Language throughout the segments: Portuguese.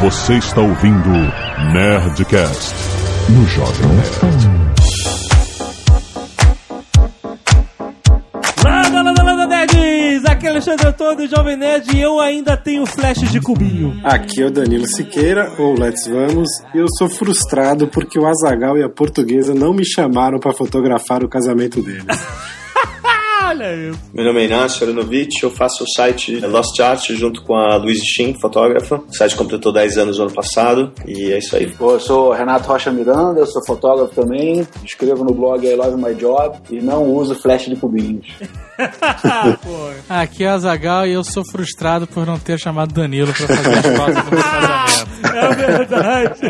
Você está ouvindo Nerdcast no Jovem Nerd. Landa, landa, landa, nerds! Aqui é Alexandre Antônio, Jovem Nerd, e eu ainda tenho flash de cubinho. Aqui é o Danilo Siqueira, ou Let's Vamos, e eu sou frustrado porque o Azagal e a portuguesa não me chamaram para fotografar o casamento deles. Olha isso. Meu nome é Inácio Aronovich, eu faço o site Lost Art junto com a Luiz Shin, fotógrafa. O site completou 10 anos no ano passado e é isso aí. Eu sou Renato Rocha Miranda, eu sou fotógrafo também, escrevo no blog I Love My Job e não uso flash de cubinhos. Aqui é o Azagal e eu sou frustrado por não ter chamado Danilo pra fazer as fotos do meu casamento. É verdade.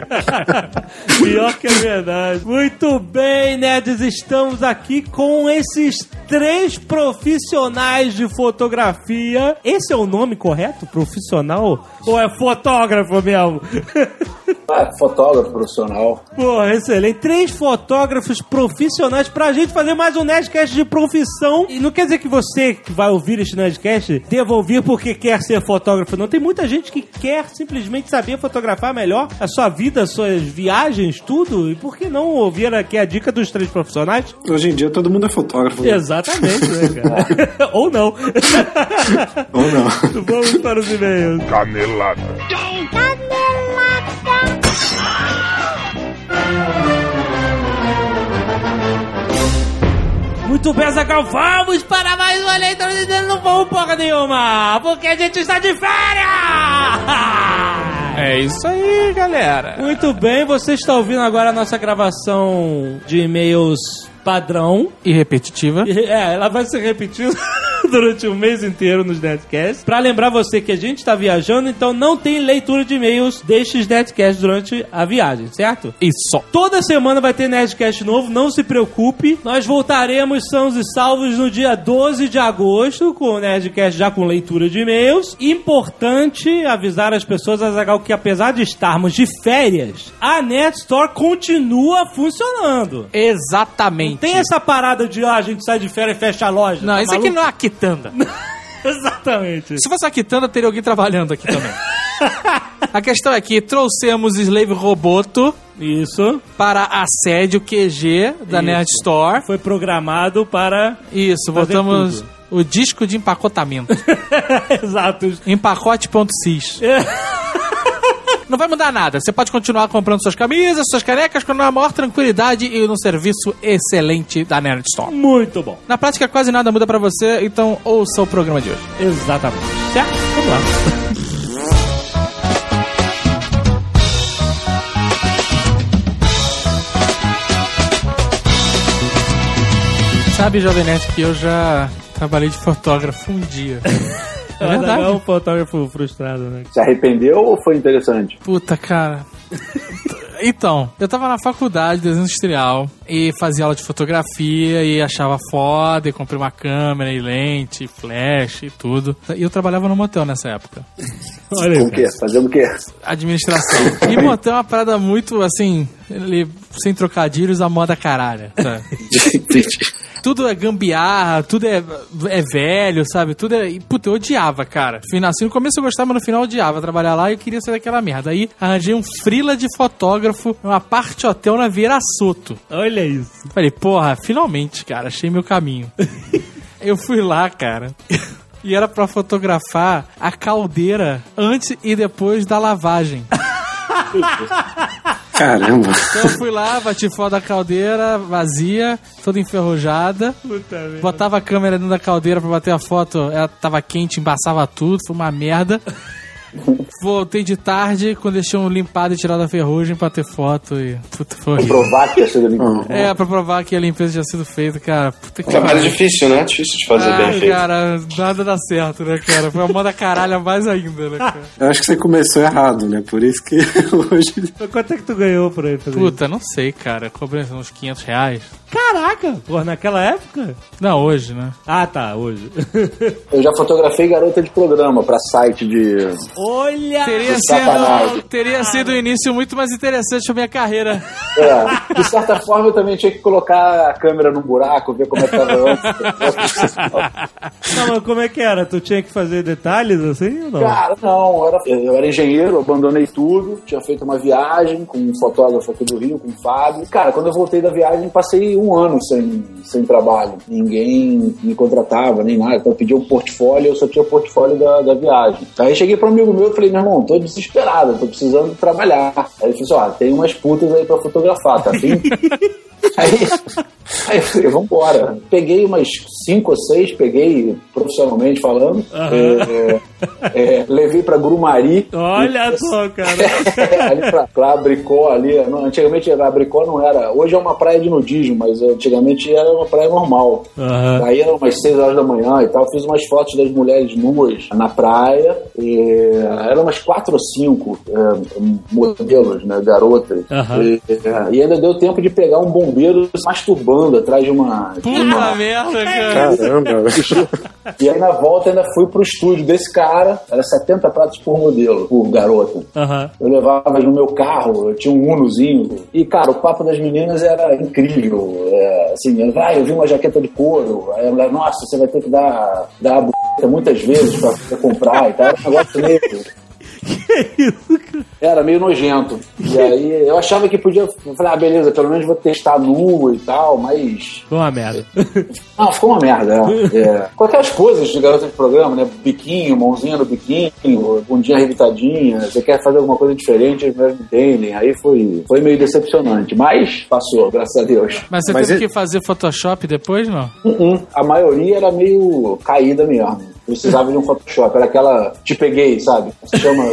Pior que é verdade. Muito bem, nerds, estamos aqui com esses três profissionais de fotografia. Esse é o nome correto? Profissional? Ou é fotógrafo mesmo? Ah, fotógrafo profissional. Pô, excelente. Três fotógrafos profissionais pra gente fazer mais um Nerdcast de profissão. E não quer dizer que você que vai ouvir este Nerdcast deva ouvir porque quer ser fotógrafo. Não, tem muita gente que quer simplesmente saber fotografar melhor a sua vida, as suas viagens, tudo. E por que não ouvir aqui a dica dos três profissionais? Hoje em dia todo mundo é fotógrafo. né? Exatamente, né, cara? Ou não. Ou não. Vamos para os e-mails. Canelada. Muito bem, Zagal, vamos para mais uma leitura de dedo, não vamos porra nenhuma, porque a gente está de férias! É isso aí, galera. Muito bem, você está ouvindo agora a nossa gravação de e-mails padrão. E repetitiva. É, ela vai ser repetida durante o mês inteiro nos Netcasts. Pra lembrar você que a gente está viajando, então não tem leitura de e-mails destes Netcasts durante a viagem, certo? Isso. Toda semana vai ter Nerdcast novo, não se preocupe. Nós voltaremos sãos e salvos no dia 12 de agosto com o Nerdcast já com leitura de e-mails. Importante avisar as pessoas, Azagal, que apesar de estarmos de férias, a Nerd Store continua funcionando. Exatamente. Tem essa parada de ah, a gente sai de férias e fecha a loja. Não, tá isso aqui maluco? não é a quitanda. Exatamente. Se fosse a quitanda, teria alguém trabalhando aqui também. a questão é que trouxemos Slave Roboto Isso para a sede, o QG da Isso. Nerd Store. foi programado para. Isso, botamos tudo. o disco de empacotamento. Exato. Empacote.cis. Não vai mudar nada. Você pode continuar comprando suas camisas, suas canecas com a maior tranquilidade e no serviço excelente da Nerd Store. Muito bom. Na prática, quase nada muda pra você, então ouça o programa de hoje. Exatamente. Certo? Vamos lá. Sabe, Jovem Nerd, que eu já trabalhei de fotógrafo um dia. É Mas verdade. É um fotógrafo frustrado, né? Se arrependeu ou foi interessante? Puta, cara. Então, eu tava na faculdade de desenho industrial e fazia aula de fotografia e achava foda e comprei uma câmera e lente, e flash e tudo. E eu trabalhava no motel nessa época. Olha O quê? Fazendo o quê? Administração. E motel é uma parada muito, assim, ele, sem trocadilhos, a moda caralho. Sabe? tudo é gambiarra, tudo é, é velho, sabe? Tudo é. e, Puta, eu odiava, cara. Assim, no começo eu gostava, mas no final eu odiava trabalhar lá e eu queria sair daquela merda. Aí arranjei um frila de fotógrafo numa parte hotel na Vieira Soto. Olha isso. Falei, porra, finalmente, cara, achei meu caminho. eu fui lá, cara. E era pra fotografar a caldeira antes e depois da lavagem. Caramba. Então eu fui lá, bati foto da caldeira, vazia, toda enferrujada. Puta merda. Botava a câmera dentro da caldeira pra bater a foto, ela tava quente, embaçava tudo, foi uma merda. Voltei de tarde, quando eles tinham limpado e tirado a ferrugem pra ter foto e. Puta, foi horrível. Provar que tinha sido limpo. É, pra provar que a limpeza tinha sido feita, cara. Puta que Trabalho pariu. difícil, né? Difícil de fazer bem Ai, feito. cara, nada dá certo, né, cara? Foi uma moda caralha mais ainda, né, cara? Eu acho que você começou errado, né? Por isso que hoje. Mas Quanto é que tu ganhou por aí fazer Puta, não sei, cara. Cobrei uns 500 reais. Caraca! Pô, naquela época? Não, hoje, né? Ah, tá, hoje. Eu já fotografei garota de programa pra site de Olha! Teria sido, teria sido um início muito mais interessante pra minha carreira. É, de certa forma, eu também tinha que colocar a câmera num buraco, ver como é que tava antes. Não, mas como é que era? Tu tinha que fazer detalhes assim ou não? Cara, não, eu era, eu era engenheiro, abandonei tudo, tinha feito uma viagem com um fotógrafo aqui do Rio, com o Fábio. Cara, quando eu voltei da viagem, passei um ano sem, sem trabalho. Ninguém me contratava, nem nada. Então eu pedi um portfólio, eu só tinha o portfólio da, da viagem. Aí cheguei para um amigo meu e falei, meu irmão, tô desesperado, tô precisando trabalhar. Aí ele falou assim, ó, tem umas putas aí pra fotografar, tá afim? Aí, aí eu falei, vambora. Peguei umas cinco ou seis, peguei profissionalmente falando. É, é, levei pra Grumari. Olha só, cara. ali pra, pra Abricó, ali. Não, antigamente a Abricó não era. Hoje é uma praia de nudismo, mas antigamente era uma praia normal. Aham. Aí eram umas 6 horas da manhã e tal. Fiz umas fotos das mulheres nuas na praia. E eram umas quatro ou cinco é, modelos, né? Garotas. E, é, e ainda deu tempo de pegar um bombeiro se masturbando atrás de uma. de Puta uma- merda, cara. Caramba. E aí na volta ainda fui pro estúdio desse cara. Era 70 pratos por modelo, por garota. Aham. Eu levava no meu carro, eu tinha um Unozinho. E, cara, o papo das meninas era incrível. É, assim, ela, ah, eu vi uma jaqueta de couro. Aí ela, nossa, você vai ter que dar, dar a b muitas vezes pra você comprar e tal. Era um negócio meio. Era meio nojento. E aí eu achava que podia. Eu falei, ah, beleza, pelo menos vou testar nu e tal, mas. Foi uma merda. Não, ficou uma merda. É. É. Qualquer as coisas de garota de programa, né? Biquinho, mãozinha no biquinho, bundinha revitadinha. Você quer fazer alguma coisa diferente, eles não entendem. Aí foi, foi meio decepcionante. Mas passou, graças a Deus. Mas você Mas teve ele- que fazer Photoshop depois, não? Uh-uh. A maioria era meio caída mesmo. Precisava de um Photoshop. Era aquela te peguei, sabe? Você chama,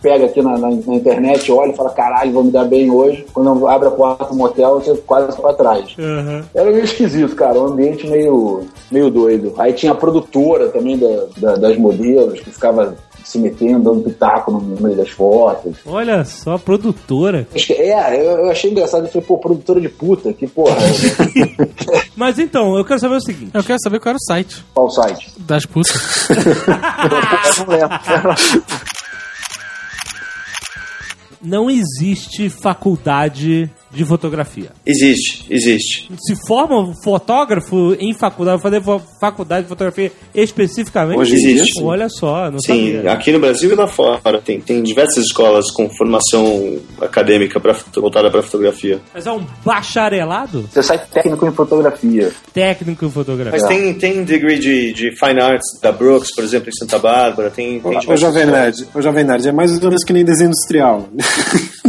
pega aqui na, na- na internet, olha e fala, caralho, vou me dar bem hoje. Quando abre a porta do motel, você quase pra trás. Aham. Era meio esquisito, cara. Um ambiente meio, meio doido. Aí tinha a produtora também da, da- das modelos, que ficava se metendo, dando pitaco no, meio das fotos. Olha só, produtora. Acho que- É, eu, eu achei engraçado. Eu falei, pô, produtora de puta, que porra. Mas então, eu quero saber o seguinte. Eu quero saber qual era o site Qual site? das putas. Eu não lembro. Não existe faculdade de fotografia. Existe, existe. Se forma um fotógrafo em faculdade, fazer faculdade de fotografia especificamente? Hoje Existe. Olha só, não Sim, sabia. aqui no Brasil e lá fora. Tem, tem diversas escolas com formação acadêmica pra, voltada para fotografia. Mas é um bacharelado Você sai técnico em fotografia. técnico em fotografia. Mas tem, tem degree de, de Fine Arts da Brooks, por exemplo, em Santa Bárbara. Tem, tem Ô, Jovem. Nerd, ô, Jovem Nerd, é mais ou menos que nem desenho industrial.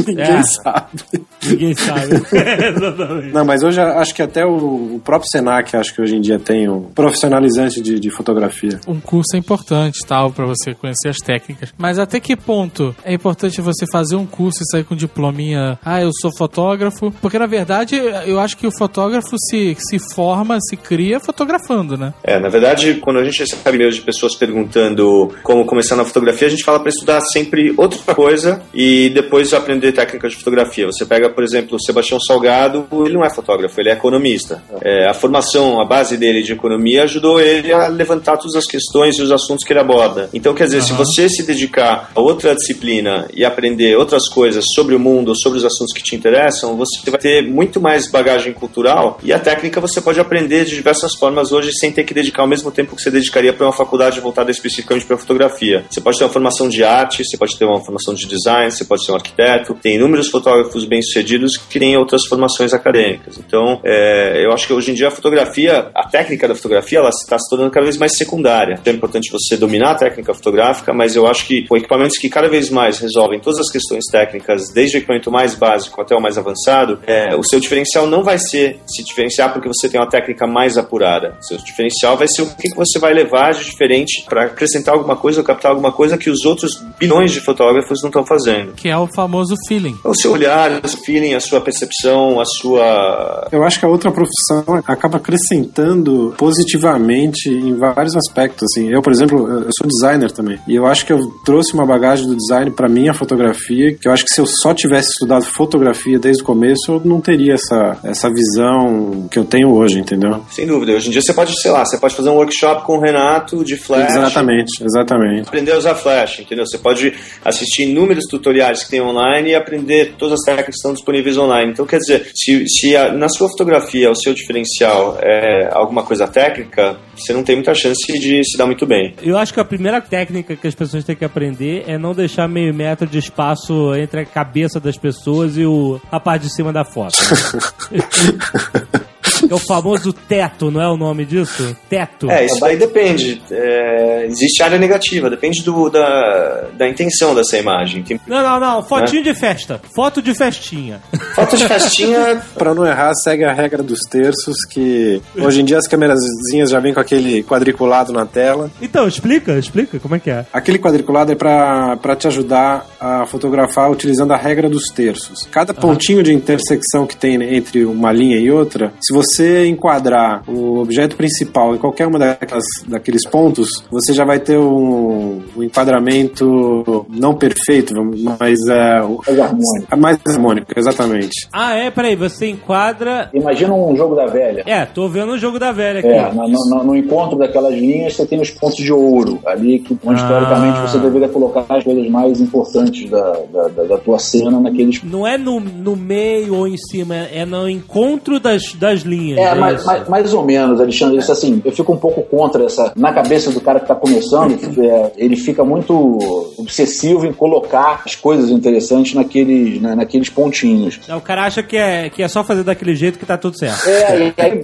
Ninguém É. sabe. Ninguém sabe. Exatamente. Não, mas hoje acho que até o, próprio Senac, acho que hoje em dia tem um profissionalizante de, de fotografia. Um curso é importante, tal, pra você conhecer as técnicas. Mas até que ponto é importante você fazer um curso e sair com diplominha? Ah, eu sou fotógrafo. Porque na verdade, eu acho que o fotógrafo se, se forma, se cria fotografando, né? É, na verdade, quando a gente recebe e-mails de pessoas perguntando como começar na fotografia, a gente fala para estudar sempre outra coisa e depois aprender técnicas de fotografia. Você pega, por exemplo, o Sebastião Salgado, ele não é fotógrafo, ele é economista. É, a formação, a base dele de economia ajudou ele a levantar todas as questões e os assuntos que ele aborda. Então, quer dizer, se você se dedicar a outra disciplina e aprender outras coisas sobre o mundo, sobre os assuntos que te interessam, você vai ter muito mais bagagem cultural e a técnica você pode aprender de diversas formas hoje sem ter que dedicar o mesmo tempo que você dedicaria para uma faculdade voltada especificamente para fotografia. Você pode ter uma formação de arte, você pode ter uma formação de design, você pode ser um arquiteto. Tem inúmeros fotógrafos bem-sucedidos que têm outras formações acadêmicas. Então, é, eu acho que hoje em dia a fotografia, a técnica da fotografia, ela está se tornando cada vez mais secundária. Então é importante você dominar a técnica fotográfica, mas eu acho que com equipamentos que cada vez mais resolvem todas as questões técnicas, desde o equipamento mais básico até o mais avançado, é, o seu diferencial não vai ser se diferenciar porque você tem uma técnica mais apurada. O seu diferencial vai ser o que que você vai levar de diferente para acrescentar alguma coisa ou captar alguma coisa que os outros bilhões de fotógrafos não estão fazendo. Que é o famoso feeling. O seu olhar, o seu feeling, a sua sua percepção, a sua. Eu acho que a outra profissão acaba acrescentando positivamente em vários aspectos. Assim, eu, por exemplo, eu sou designer também. E eu acho que eu trouxe uma bagagem do design para minha fotografia, que eu acho que se eu só tivesse estudado fotografia desde o começo, eu não teria essa, essa visão que eu tenho hoje, entendeu? Sem dúvida. Hoje em dia você pode, sei lá, você pode fazer um workshop com o Renato de Flash. Exatamente, exatamente. Aprender a usar Flash, entendeu? Você pode assistir inúmeros tutoriais que tem online e aprender todas as técnicas que estão disponíveis online. Então, quer dizer, se, se a, na sua fotografia o seu diferencial é alguma coisa técnica, você não tem muita chance de se dar muito bem. Eu acho que a primeira técnica que as pessoas têm que aprender é não deixar meio metro de espaço entre a cabeça das pessoas e o, a parte de cima da foto. É o famoso teto, não é o nome disso? Teto. É, isso daí depende. É, existe área negativa, depende do, da, da intenção dessa imagem. Tem- Não, não, não. Fotinho de festa. Foto de festinha. Foto de festinha, Pra não errar, segue a regra dos terços, que hoje em dia as câmerazinhas já vêm com aquele quadriculado na tela. Então, explica, explica como é que é. Aquele quadriculado é pra pra te ajudar a fotografar utilizando a regra dos terços. Cada pontinho de intersecção que tem entre uma linha e outra, se você enquadrar o objeto principal em qualquer uma daquelas, daqueles pontos, você já vai ter um, um enquadramento não perfeito, mas é, o- Mais harmônico. mais harmônico, exatamente. Ah, é? Peraí, você enquadra. Imagina um jogo da velha. É, tô vendo o jogo da velha aqui. É, no, no- no encontro daquelas linhas você tem os pontos de ouro ali, que onde Ah. teoricamente você deveria colocar as coisas mais importantes da, da, da- da tua cena naqueles. Não é no, no meio ou em cima, é no encontro das, das linhas. É, mais, isso? mais, mais ou menos, Alexandre. Isso assim, eu fico um pouco contra essa. Na cabeça do cara que tá começando, é, ele fica muito obsessivo em colocar as coisas interessantes naqueles, na- naqueles pontinhos. É, O cara acha que é, que é só fazer daquele jeito que tá tudo certo. É, e aí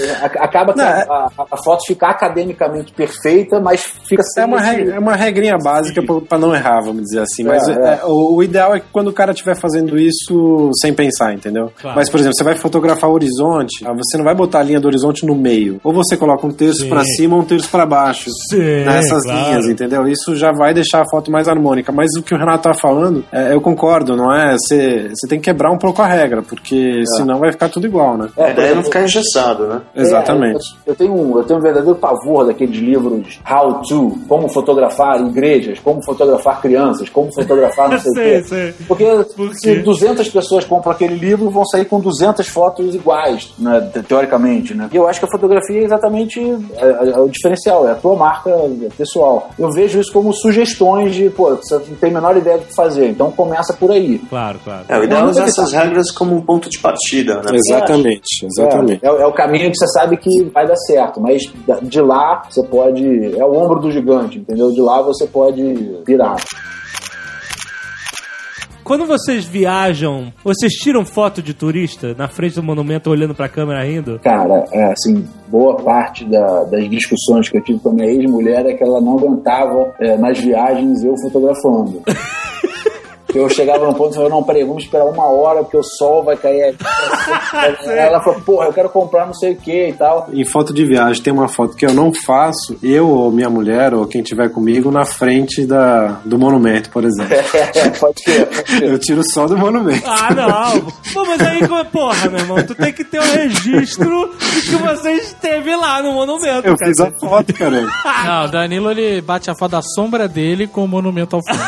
é, a- acaba que Não, a, é- a- a foto fica academicamente perfeita, mas fica É uma, sem esse- regra, é uma regrinha básica pra- pra não errar, vamos dizer assim. Mas É, é, é. o, o ideal é que quando o cara estiver fazendo isso sem pensar, entendeu? Claro. Mas, por exemplo, você vai fotografar o horizonte, ah, você não vai botar a linha do horizonte no meio. Ou você coloca um terço pra cima ou um terço pra baixo. Sim, nessas claro. linhas, entendeu? Isso já vai deixar a foto mais harmônica. Mas o que o Renato tá falando, é, eu concordo, não é? Você tem que quebrar um pouco a regra, porque senão vai ficar tudo igual, né? É, a ideia é não ficar engessado, né? Exatamente. É, eu, eu tenho um, eu tenho um verdadeiro pavor daqueles livros How to, como fotografar igrejas, como fotografar crianças, como fotografar não sei o Sei, quê. sei. Porque Por se quê? 200 pessoas compram aquele livro, vão sair com 200 fotos iguais, né, te- teoricamente, né? E eu acho que a fotografia é exatamente é, é, é o diferencial, é a tua marca pessoal. Eu vejo isso como sugestões de, pô, você não tem a menor ideia do que fazer, então começa por aí. Claro, claro. É, o ideal é usar não essas regras como um ponto de partida, né? Exatamente, exatamente. É, é, é o caminho que você sabe que vai dar certo, mas de lá você pode. É o ombro do gigante, entendeu? De lá você pode virar. Quando vocês viajam, vocês tiram foto de turista na frente do monumento olhando pra câmera rindo? Cara, é, assim, boa parte da- das discussões que eu tive com a minha ex-mulher é que ela não aguentava é, nas viagens eu fotografando. Eu chegava num ponto e falava, não, peraí, vamos esperar uma hora porque o sol vai cair aí. Ela falou, porra, eu quero comprar não sei o que e tal. Em foto de viagem tem uma foto que eu não faço, eu ou minha mulher ou quem tiver comigo na frente da, do monumento, por exemplo. pode ser, pode ser. Eu tiro só do monumento. Ah, não. Pô, mas aí, como- porra, meu irmão, tu tem que ter um registro de que você esteve lá no monumento. Eu cara. fiz a foto, caramba. Não, o Danilo ele bate a foto da sombra dele com o monumento ao fundo.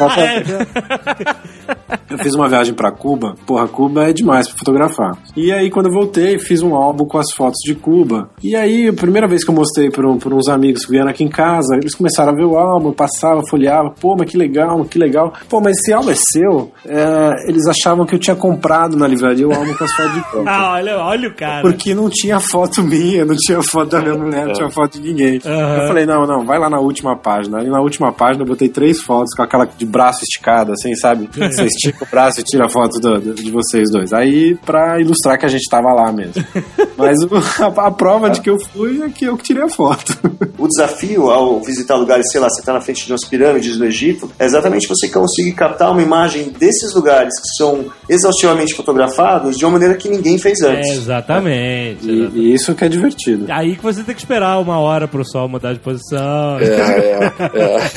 Ah, é. Eu fiz uma viagem pra Cuba. Porra, Cuba é demais pra fotografar. E aí, quando eu voltei, fiz um álbum com as fotos de Cuba. E aí, a primeira vez que eu mostrei pra, um- uns amigos que vieram aqui em casa, eles começaram a ver o álbum, passava, folheava. Pô, mas que legal, que legal. Pô, mas esse álbum é seu? É, eles achavam que eu tinha comprado na livraria o álbum com as fotos de Cuba. Ah, olha, olha o cara. Porque não tinha foto minha, não tinha foto da minha mulher, não tinha foto de ninguém. Aham. Eu falei, não, não, vai lá na última página. Ali na última página eu botei três fotos com aquela de braço esticado, assim, sabe? Você estica o braço e tira a foto do- do- de vocês dois. Aí, pra ilustrar que a gente tava lá mesmo. Mas a, a prova de que eu fui é que eu que tirei a foto. O desafio ao visitar lugares, sei lá, você está na frente de umas pirâmides no Egito, é exatamente você conseguir captar uma imagem desses lugares que são exaustivamente fotografados de uma maneira que ninguém fez É, antes. exatamente. E, e isso que é divertido. Aí que você tem que esperar uma hora pro sol mudar de posição. É, é, é.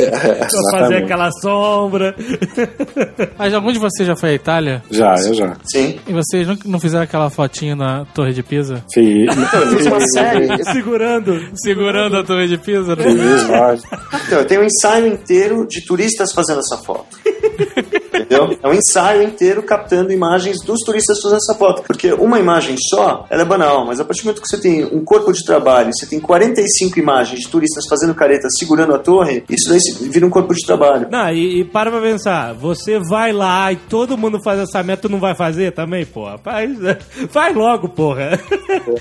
Pra fazer Exatamente. aquela sombra. Mas algum de vocês já foi à Itália? Já, eu já. Sim. E vocês não, não fizeram aquela fotinha na Torre de Pisa? Fiz, Eu fiz uma série. Segurando. Segurando a Torre de Pisa? né? fiz, lógico. Então, eu tenho um ensaio inteiro de turistas fazendo essa foto. Entendeu? É um ensaio inteiro captando imagens dos turistas fazendo essa foto. Porque uma imagem só, ela é banal, mas a partir do momento que você tem um corpo de trabalho, você tem 45 imagens de turistas fazendo careta segurando a torre, isso daí vira um corpo de trabalho. Não, e, e para pra pensar, você vai lá e todo mundo faz essa meta, tu não vai fazer também, porra? Faz, faz logo, porra.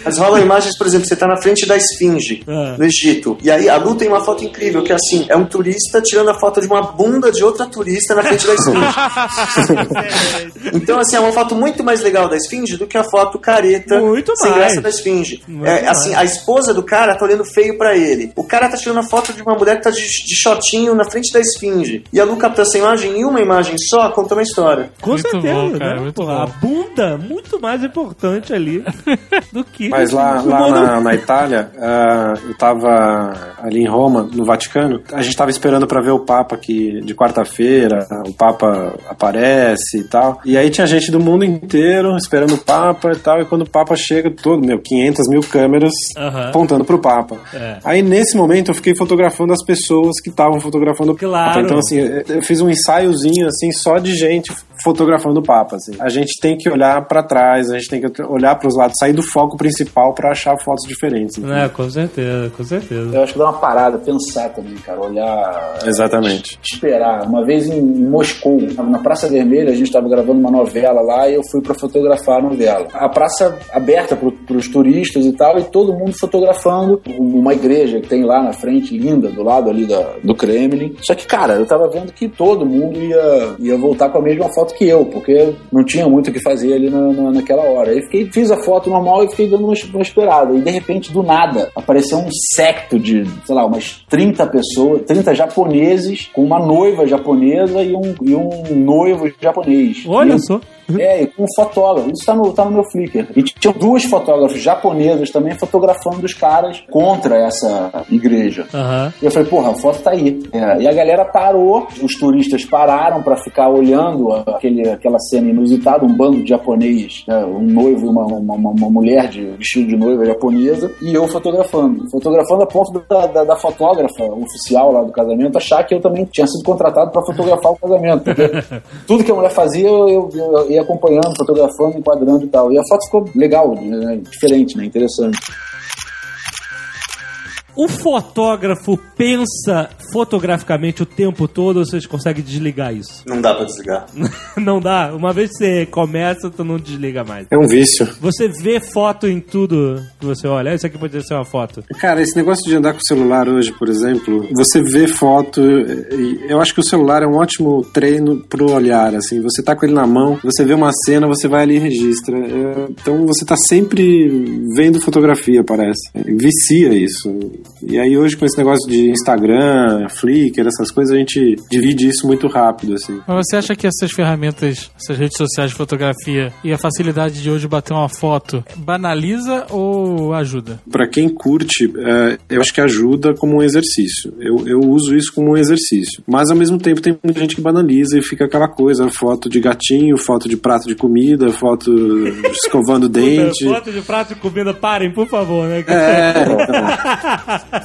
Mas rolam imagens, por exemplo, você tá na frente da Esfinge, Ah. no Egito. E aí a Lu tem uma foto incrível, que é assim, é um turista tirando a foto de uma bunda de outra turista na frente da Esfinge. então, assim, é uma foto muito mais legal da Esfinge do que a foto careta Muito sem mais. graça da Esfinge. Muito É, assim, a esposa do cara tá olhando feio pra ele. O cara tá tirando a foto de uma mulher que tá de, de shortinho na frente da Esfinge. E a Lu capta essa imagem em uma imagem só, conta uma história. Com Muito certeza, bom, cara, né? muito Porra, bom. A bunda, muito mais importante ali do que. Mas lá, lá na, na Itália, ah, eu tava ali em Roma, no Vaticano, a gente tava esperando pra ver o Papa aqui de quarta-feira, o Papa aparece e tal. E aí tinha gente do mundo inteiro esperando o Papa e tal, e quando o Papa chega, todo, meu, 500 mil câmeras Aham. apontando pro Papa. É. Aí nesse momento eu fiquei fotografando as pessoas que estavam fotografando o Claro. Papa. Então assim, eu fiz um ensaiozinho assim só de gente fotografando o Papa. Assim. A gente tem que olhar pra trás, a gente tem que olhar pros lados, sair do foco principal pra achar fotos diferentes. entendeu? É, com certeza, com certeza. Eu acho que dá uma parada, pensar também, cara. Olhar. Exatamente. Esperar. Uma vez em Moscou, na Praça Vermelha, a gente estava gravando uma novela lá e eu fui para fotografar a novela. A praça aberta para os turistas e tal, e todo mundo fotografando uma igreja que tem lá na frente, linda, do lado ali da, do Kremlin. Só que, cara, eu tava vendo que todo mundo ia, ia voltar com a mesma foto que eu, porque não tinha muito o que fazer ali na, na- naquela hora. Aí fiquei, fiz a foto normal e fiquei dando uma, uma esperada. E de repente, do nada, apareceu um secto de, sei lá, umas 30 pessoas, 30 japoneses, com uma noiva japonesa e um, e um noivo japonês. Olha E só. É, e com um fotógrafo. Isso tá no, tá no meu Flickr. E tinham duas fotógrafas japonesas também fotografando os caras contra essa igreja. Aham. E eu falei, porra, a foto tá aí. É, e a galera parou, os turistas pararam pra ficar olhando aquele, aquela cena inusitada, um bando de japonês, né, um noivo e uma, uma, uma- mulher de vestido de noiva japonesa, e eu fotografando. Fotografando a ponto da, da, da fotógrafa oficial lá do casamento achar que eu também tinha sido contratado pra fotografar o casamento. Tudo que a mulher fazia, eu, eu, eu ia acompanhando, fotografando, enquadrando e tal. E a foto ficou legal, né, diferente, né, interessante. O fotógrafo pensa fotograficamente o tempo todo ou vocês conseguem desligar isso? Não dá pra desligar. não dá. Uma vez que você começa, tu não desliga mais. É um vício. Você vê foto em tudo que você olha. Isso aqui pode ser uma foto. Cara, esse negócio de andar com o celular hoje, por exemplo, você vê foto, eu acho que o celular é um ótimo treino pro olhar, assim, você tá com ele na mão, você vê uma cena, você vai ali e registra. É, Então você tá sempre vendo fotografia, parece. Vicia isso. E aí hoje com esse negócio de Instagram, Flickr, essas coisas, a gente divide isso muito rápido, assim. Mas você acha que essas ferramentas, essas redes sociais de fotografia e a facilidade de hoje bater uma foto banaliza ou ajuda? Pra quem curte, é, eu acho que ajuda como um exercício. Eu, eu uso isso como um exercício. Mas ao mesmo tempo tem muita gente que banaliza e fica aquela coisa: foto de gatinho, foto de prato de comida, foto escovando dente. Foto de prato de comida, parem, por favor, né? É, então,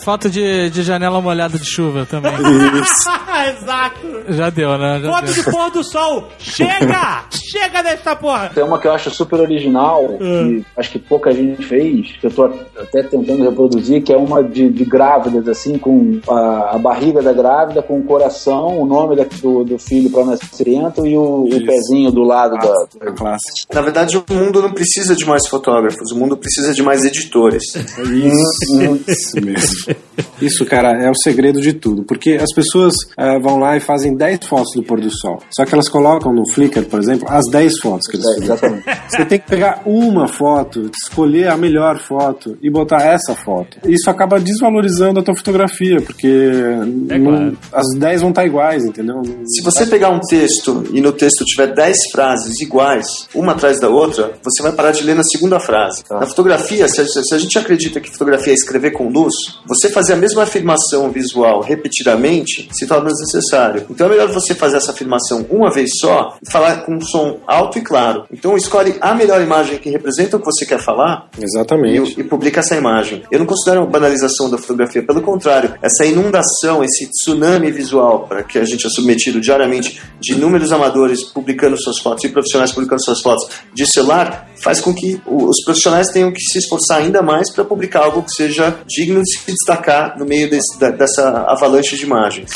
Foto de, de janela molhada de chuva também. isso. Exato. Já deu, né? Já Foto deu. de pôr do sol. Chega! Chega desta porra. Tem uma que eu acho super original, que acho que pouca gente fez, que eu tô até tentando reproduzir, que é uma de, de grávidas, assim, com a, a barriga da grávida, com o coração, o nome da- do, do filho para nascimento e o, o Isso. pezinho do lado da. É clássico. Na verdade, o mundo não precisa de mais fotógrafos, o mundo precisa de mais editores. Isso mesmo. Isso, cara, é o segredo de tudo. Porque as pessoas eh, vão lá e fazem 10 fotos do pôr do sol. Só que elas colocam no Flickr, por exemplo, as 10 fotos que eles É, fizeram. exatamente. Você tem que pegar uma foto, escolher a melhor foto e botar essa foto. Isso acaba desvalorizando a tua fotografia, porque É não- claro. as 10 vão estar iguais, entendeu? Se você pegar um texto e no texto tiver 10 frases iguais, uma atrás da outra, você vai parar de ler na segunda frase. Na fotografia, se a, se a gente acredita que fotografia é escrever com luz, você fazer a mesma afirmação visual repetidamente se torna desnecessário. Então é melhor você fazer essa afirmação uma vez só e falar com um som alto e claro. Então escolhe a melhor imagem que representa o que você quer falar Exatamente. e, e publica essa imagem. Eu não considero uma banalização da fotografia, pelo contrário, essa inundação, esse tsunami visual para que a gente é submetido diariamente de inúmeros amadores publicando suas fotos e profissionais publicando suas fotos de celular, faz com que os profissionais tenham que se esforçar ainda mais para publicar algo que seja digno de se destacar no meio desse- dessa avalanche de imagens.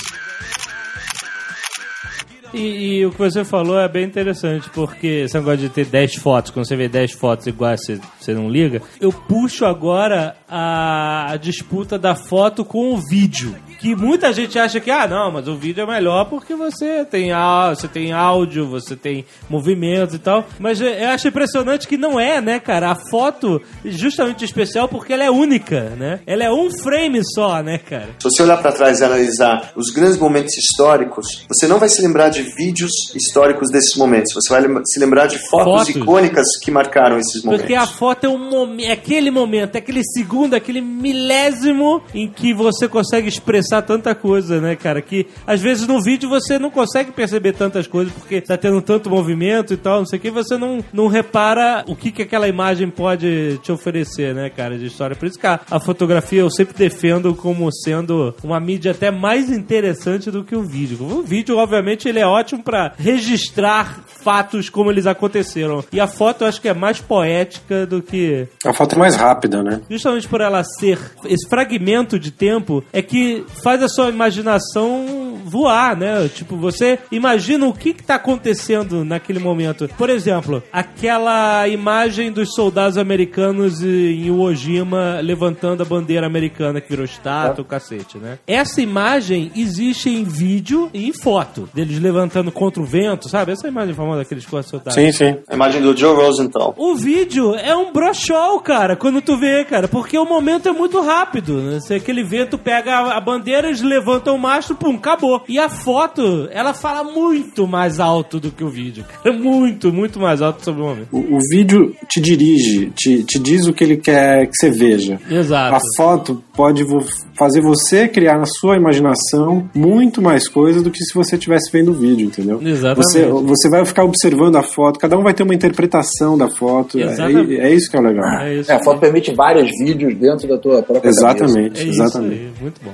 E, e o que você falou é bem interessante, porque esse negócio de ter 10 fotos, quando você vê 10 fotos iguais, você, você não liga. Eu puxo agora a, a disputa da foto com o vídeo. Que muita gente acha que, ah, não, mas o vídeo é melhor porque você tem, á- você tem áudio, você tem movimento e tal. Mas eu acho impressionante que não é, né, cara? A foto, justamente especial porque ela é única, né? Ela é um frame só, né, cara? Se você olhar para trás e analisar os grandes momentos históricos, você não vai se lembrar de vídeos históricos desses momentos. Você vai se lembrar de fotos, Fotos. icônicas que marcaram esses momentos. Porque a foto é um momento, é aquele momento, é aquele segundo, aquele milésimo em que você consegue expressar tanta coisa, né, cara? Que às vezes no vídeo você não consegue perceber tantas coisas porque tá tendo tanto movimento e tal, não sei o que, você não, não repara o que, que aquela imagem pode te oferecer, né, cara, de história. Por isso que a, a fotografia eu sempre defendo como sendo uma mídia até mais interessante do que o vídeo. O vídeo, obviamente, ele é ótimo pra registrar fatos como eles aconteceram. E a foto eu acho que é mais poética do que A foto é mais rápida, né? justamente por ela ser esse fragmento de tempo é que faz a sua imaginação voar, né? Tipo, você imagina o que está acontecendo naquele momento. Por exemplo, aquela imagem dos soldados americanos em Iwo Jima levantando a bandeira americana que virou estátua, o cacete, né? Essa imagem existe em vídeo e em foto, deles levantando contra o vento, sabe? Essa imagem famosa daqueles quatro soldados. Sim, sim. A imagem do Joe Rosenthal. O vídeo é um brochol, cara, quando tu vê, cara, porque o momento é muito rápido, né? Se aquele vento pega a a bandeira, eles levantam o mastro, pum, acabou. E a foto, ela fala muito mais alto do que o vídeo, cara. Muito, muito mais alto sobre o momento. O, o vídeo te dirige, te, te diz o que ele quer que você veja. Exato. A foto pode vo- fazer você criar na sua imaginação muito mais coisas do que se você estivesse vendo o vídeo, entendeu? Exatamente. Você, você vai ficar observando a foto, cada um vai ter uma interpretação da foto. É, Exatamente. é isso que é o legal. É isso. É, a foto permite vários vídeos dentro da tua própria cabeça. Exatamente, É isso exatamente. aí, muito bom.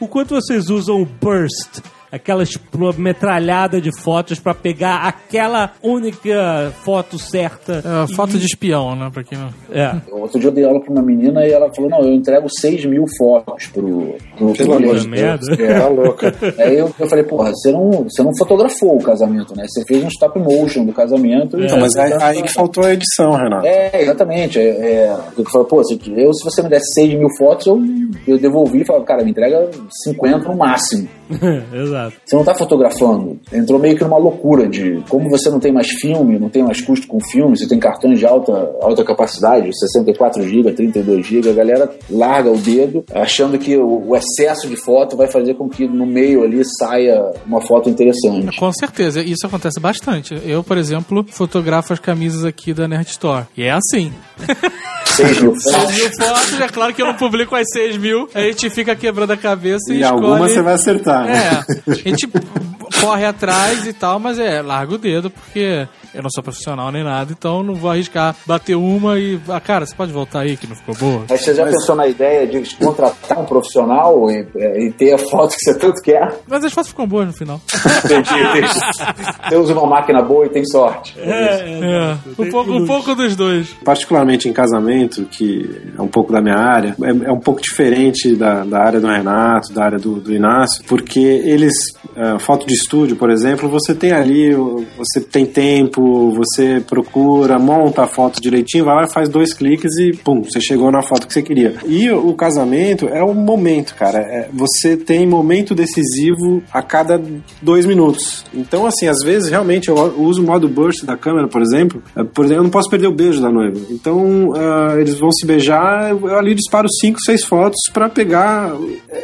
O quanto vocês usam burst? Aquela explo- metralhada de fotos pra pegar aquela única foto certa. É, foto de espião, né? Pra quem não... É. Outro dia eu dei aula pra uma menina e ela falou: Não, eu entrego 6 mil fotos pro, pro, Pelo amor colégio." de merda. É, tá louca. Aí eu, eu falei: Porra, você não, você não fotografou o casamento, né? Você fez um stop motion do casamento. e Então, mas aí, aí que faltou a edição, Renato. É, exatamente. É, é, eu falei, pô, se, eu, se você me desse 6 mil fotos, eu, eu devolvi e falava, cara, me entrega 50 no máximo. Exato. Você não tá fotografando. Entrou meio que numa loucura de como você não tem mais filme, não tem mais custo com filme, você tem cartões de alta, alta capacidade, 64 GB, 32 GB, a galera larga o dedo achando que o, o excesso de foto vai fazer com que no meio ali saia uma foto interessante. Com certeza, isso acontece bastante. Eu, por exemplo, fotografo as camisas aqui da Nerd Store. E é assim. 6 mil 6 fotos. mil fotos, é claro que eu não publico as 6 mil, a gente fica quebrando a cabeça e, E escolhe... alguma você vai acertar. né? É, a gente corre atrás e tal, mas é, larga o dedo, porque eu não sou profissional nem nada, então não vou arriscar bater uma e. Ah, cara, você pode voltar aí que não ficou boa? Mas você já pensou na ideia de contratar um profissional e, e ter a foto que você tanto quer? Mas as fotos ficam boas no final. Entendi, entendi. Você usa uma máquina boa e tem sorte. É, um pouco, um pouco dos dois. particularmente em casamento, que é um pouco da minha área, é, é um pouco diferente da, da área do Renato, da área do, do Inácio, porque eles, ah, foto de estúdio, por exemplo, você tem ali, você tem tempo, você procura, monta a foto direitinho, vai lá, faz dois cliques e pum, você chegou na foto que você queria. E o, casamento é o momento, cara. É- você tem momento decisivo a cada dois minutos. Então, assim, às vezes realmente eu uso o modo burst da câmera, por exemplo. Eh, Por exemplo, eu não posso perder o beijo da noiva. Então, ah, eles vão se beijar, eu ali disparo cinco, seis fotos pra pegar.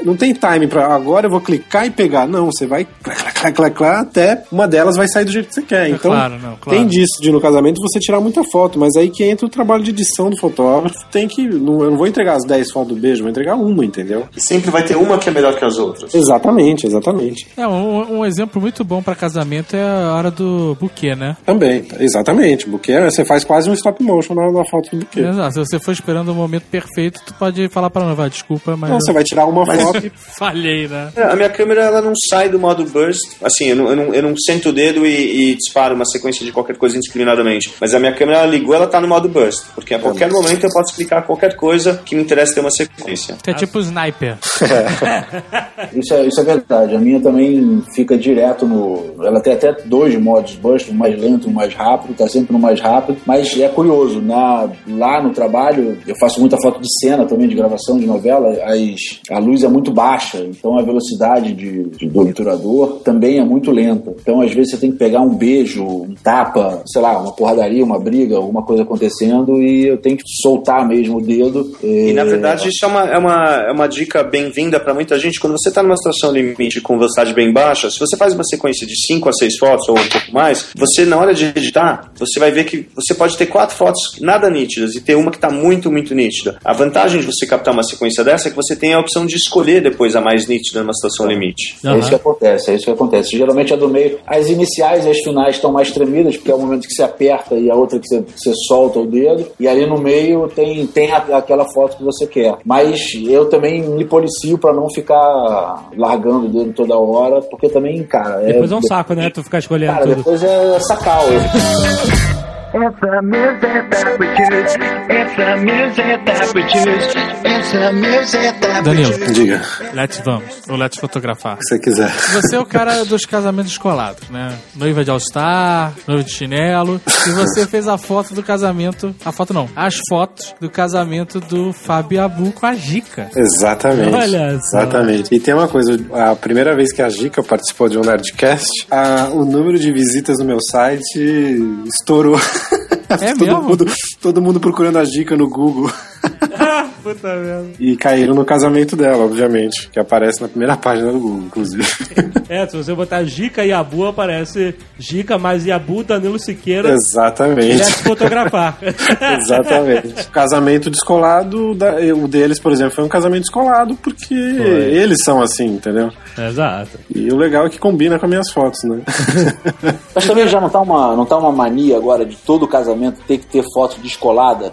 Não tem time pra agora eu vou clicar e pegar. Não, você vai clá, clá, clá, até uma delas vai sair do jeito que você quer. É Então, claro, não, claro. Tem disso, de no casamento você tirar muita foto, mas aí que entra o trabalho de edição do fotógrafo. Tem que. Não, eu não vou entregar as 10 fotos do beijo, vou entregar uma, entendeu? E sempre vai ter uma que é melhor que as outras. Exatamente, exatamente. É, um, um exemplo muito bom pra casamento é a hora do buquê, né? Também, exatamente. Buquê, você faz quase um stop motion na, na foto do buquê. Exato. Se você for esperando o momento perfeito, tu pode falar pra noiva, desculpa, mas. Não, eu você vai tirar uma foto. e- Falhei, né? É, A minha câmera ela não sai do modo burst. Assim, eu não, eu não, eu não sento o dedo e, e disparo uma sequência de qualquer coisa indiscriminadamente. Mas a minha câmera ela ligou, ela tá no modo burst. Porque a qualquer momento eu posso clicar qualquer coisa que me interessa ter uma sequência. Que é tipo sniper. Isso é, isso é verdade. A minha também fica direto no. Ela tem até dois modos burst, um mais lento e um mais rápido, tá sempre no mais rápido. Mas é curioso, na, lá no trabalho, eu faço muita foto de cena também, de gravação de novela. As, a luz é muito baixa, então a velocidade de, de- do obturador também é muito lenta. Então, às vezes, você tem que pegar um beijo, um tapa, sei lá, uma porradaria, uma briga, alguma coisa acontecendo, e eu tenho que soltar mesmo o dedo. E na eh, verdade isso é uma, é uma, é uma dica bem-vinda para muita gente. Quando você está numa situação limite com velocidade bem baixa, se você faz uma sequência de 5 a 6 fotos ou um pouco mais, você na hora de editar, você vai ver que você pode ter quatro fotos nada nítidas e ter uma que está muito, muito nítida. A vantagem de você captar uma sequência dessa é que você tem a opção de escolher depois a mais nítida numa situação limite. É isso que acontece, é isso que acontece. Geralmente a do meio, as iniciais e as finais estão mais tremidas, porque é o momento que você aperta e a outra que você, que você solta o dedo, e ali no meio tem, tem a- aquela foto que você quer. Mas eu também me policio pra não ficar largando o dedo toda hora, porque também, cara. Depois é um saco, né? Tu ficar escolhendo Cara, tudo. depois é sacal. It's the music that we choose. It's the music that we choose. It's the music that we Danilo, choose. Diga, let's vamos. Ou let's fotografar. se você quiser. Você é o cara dos casamentos descolados, né? Noiva de All-Star, noiva de chinelo. E você fez a foto do casamento. A foto não, as fotos do casamento do Fábio Abu com a Gica. Exatamente. Olha só. Exatamente. E tem uma coisa, a primeira vez que a Gica participou de um Nerdcast, a- o número de visitas no meu site estourou. É todo mesmo? Mundo, todo mundo procurando a Gica no Google. Puta merda. E caíram no casamento dela, obviamente. Que aparece na primeira página do Google, inclusive. É, se você botar Gica e Abu, aparece Gica mais Yabu, Danilo Siqueira. Exatamente. Deve fotografar. Exatamente. casamento descolado, o deles, por exemplo, foi um casamento descolado porque eles são assim, entendeu? Exato. E o legal é que combina com as minhas fotos, né? Mas também já não tá, uma, não tá uma mania agora de todo casamento ter que ter foto descolada?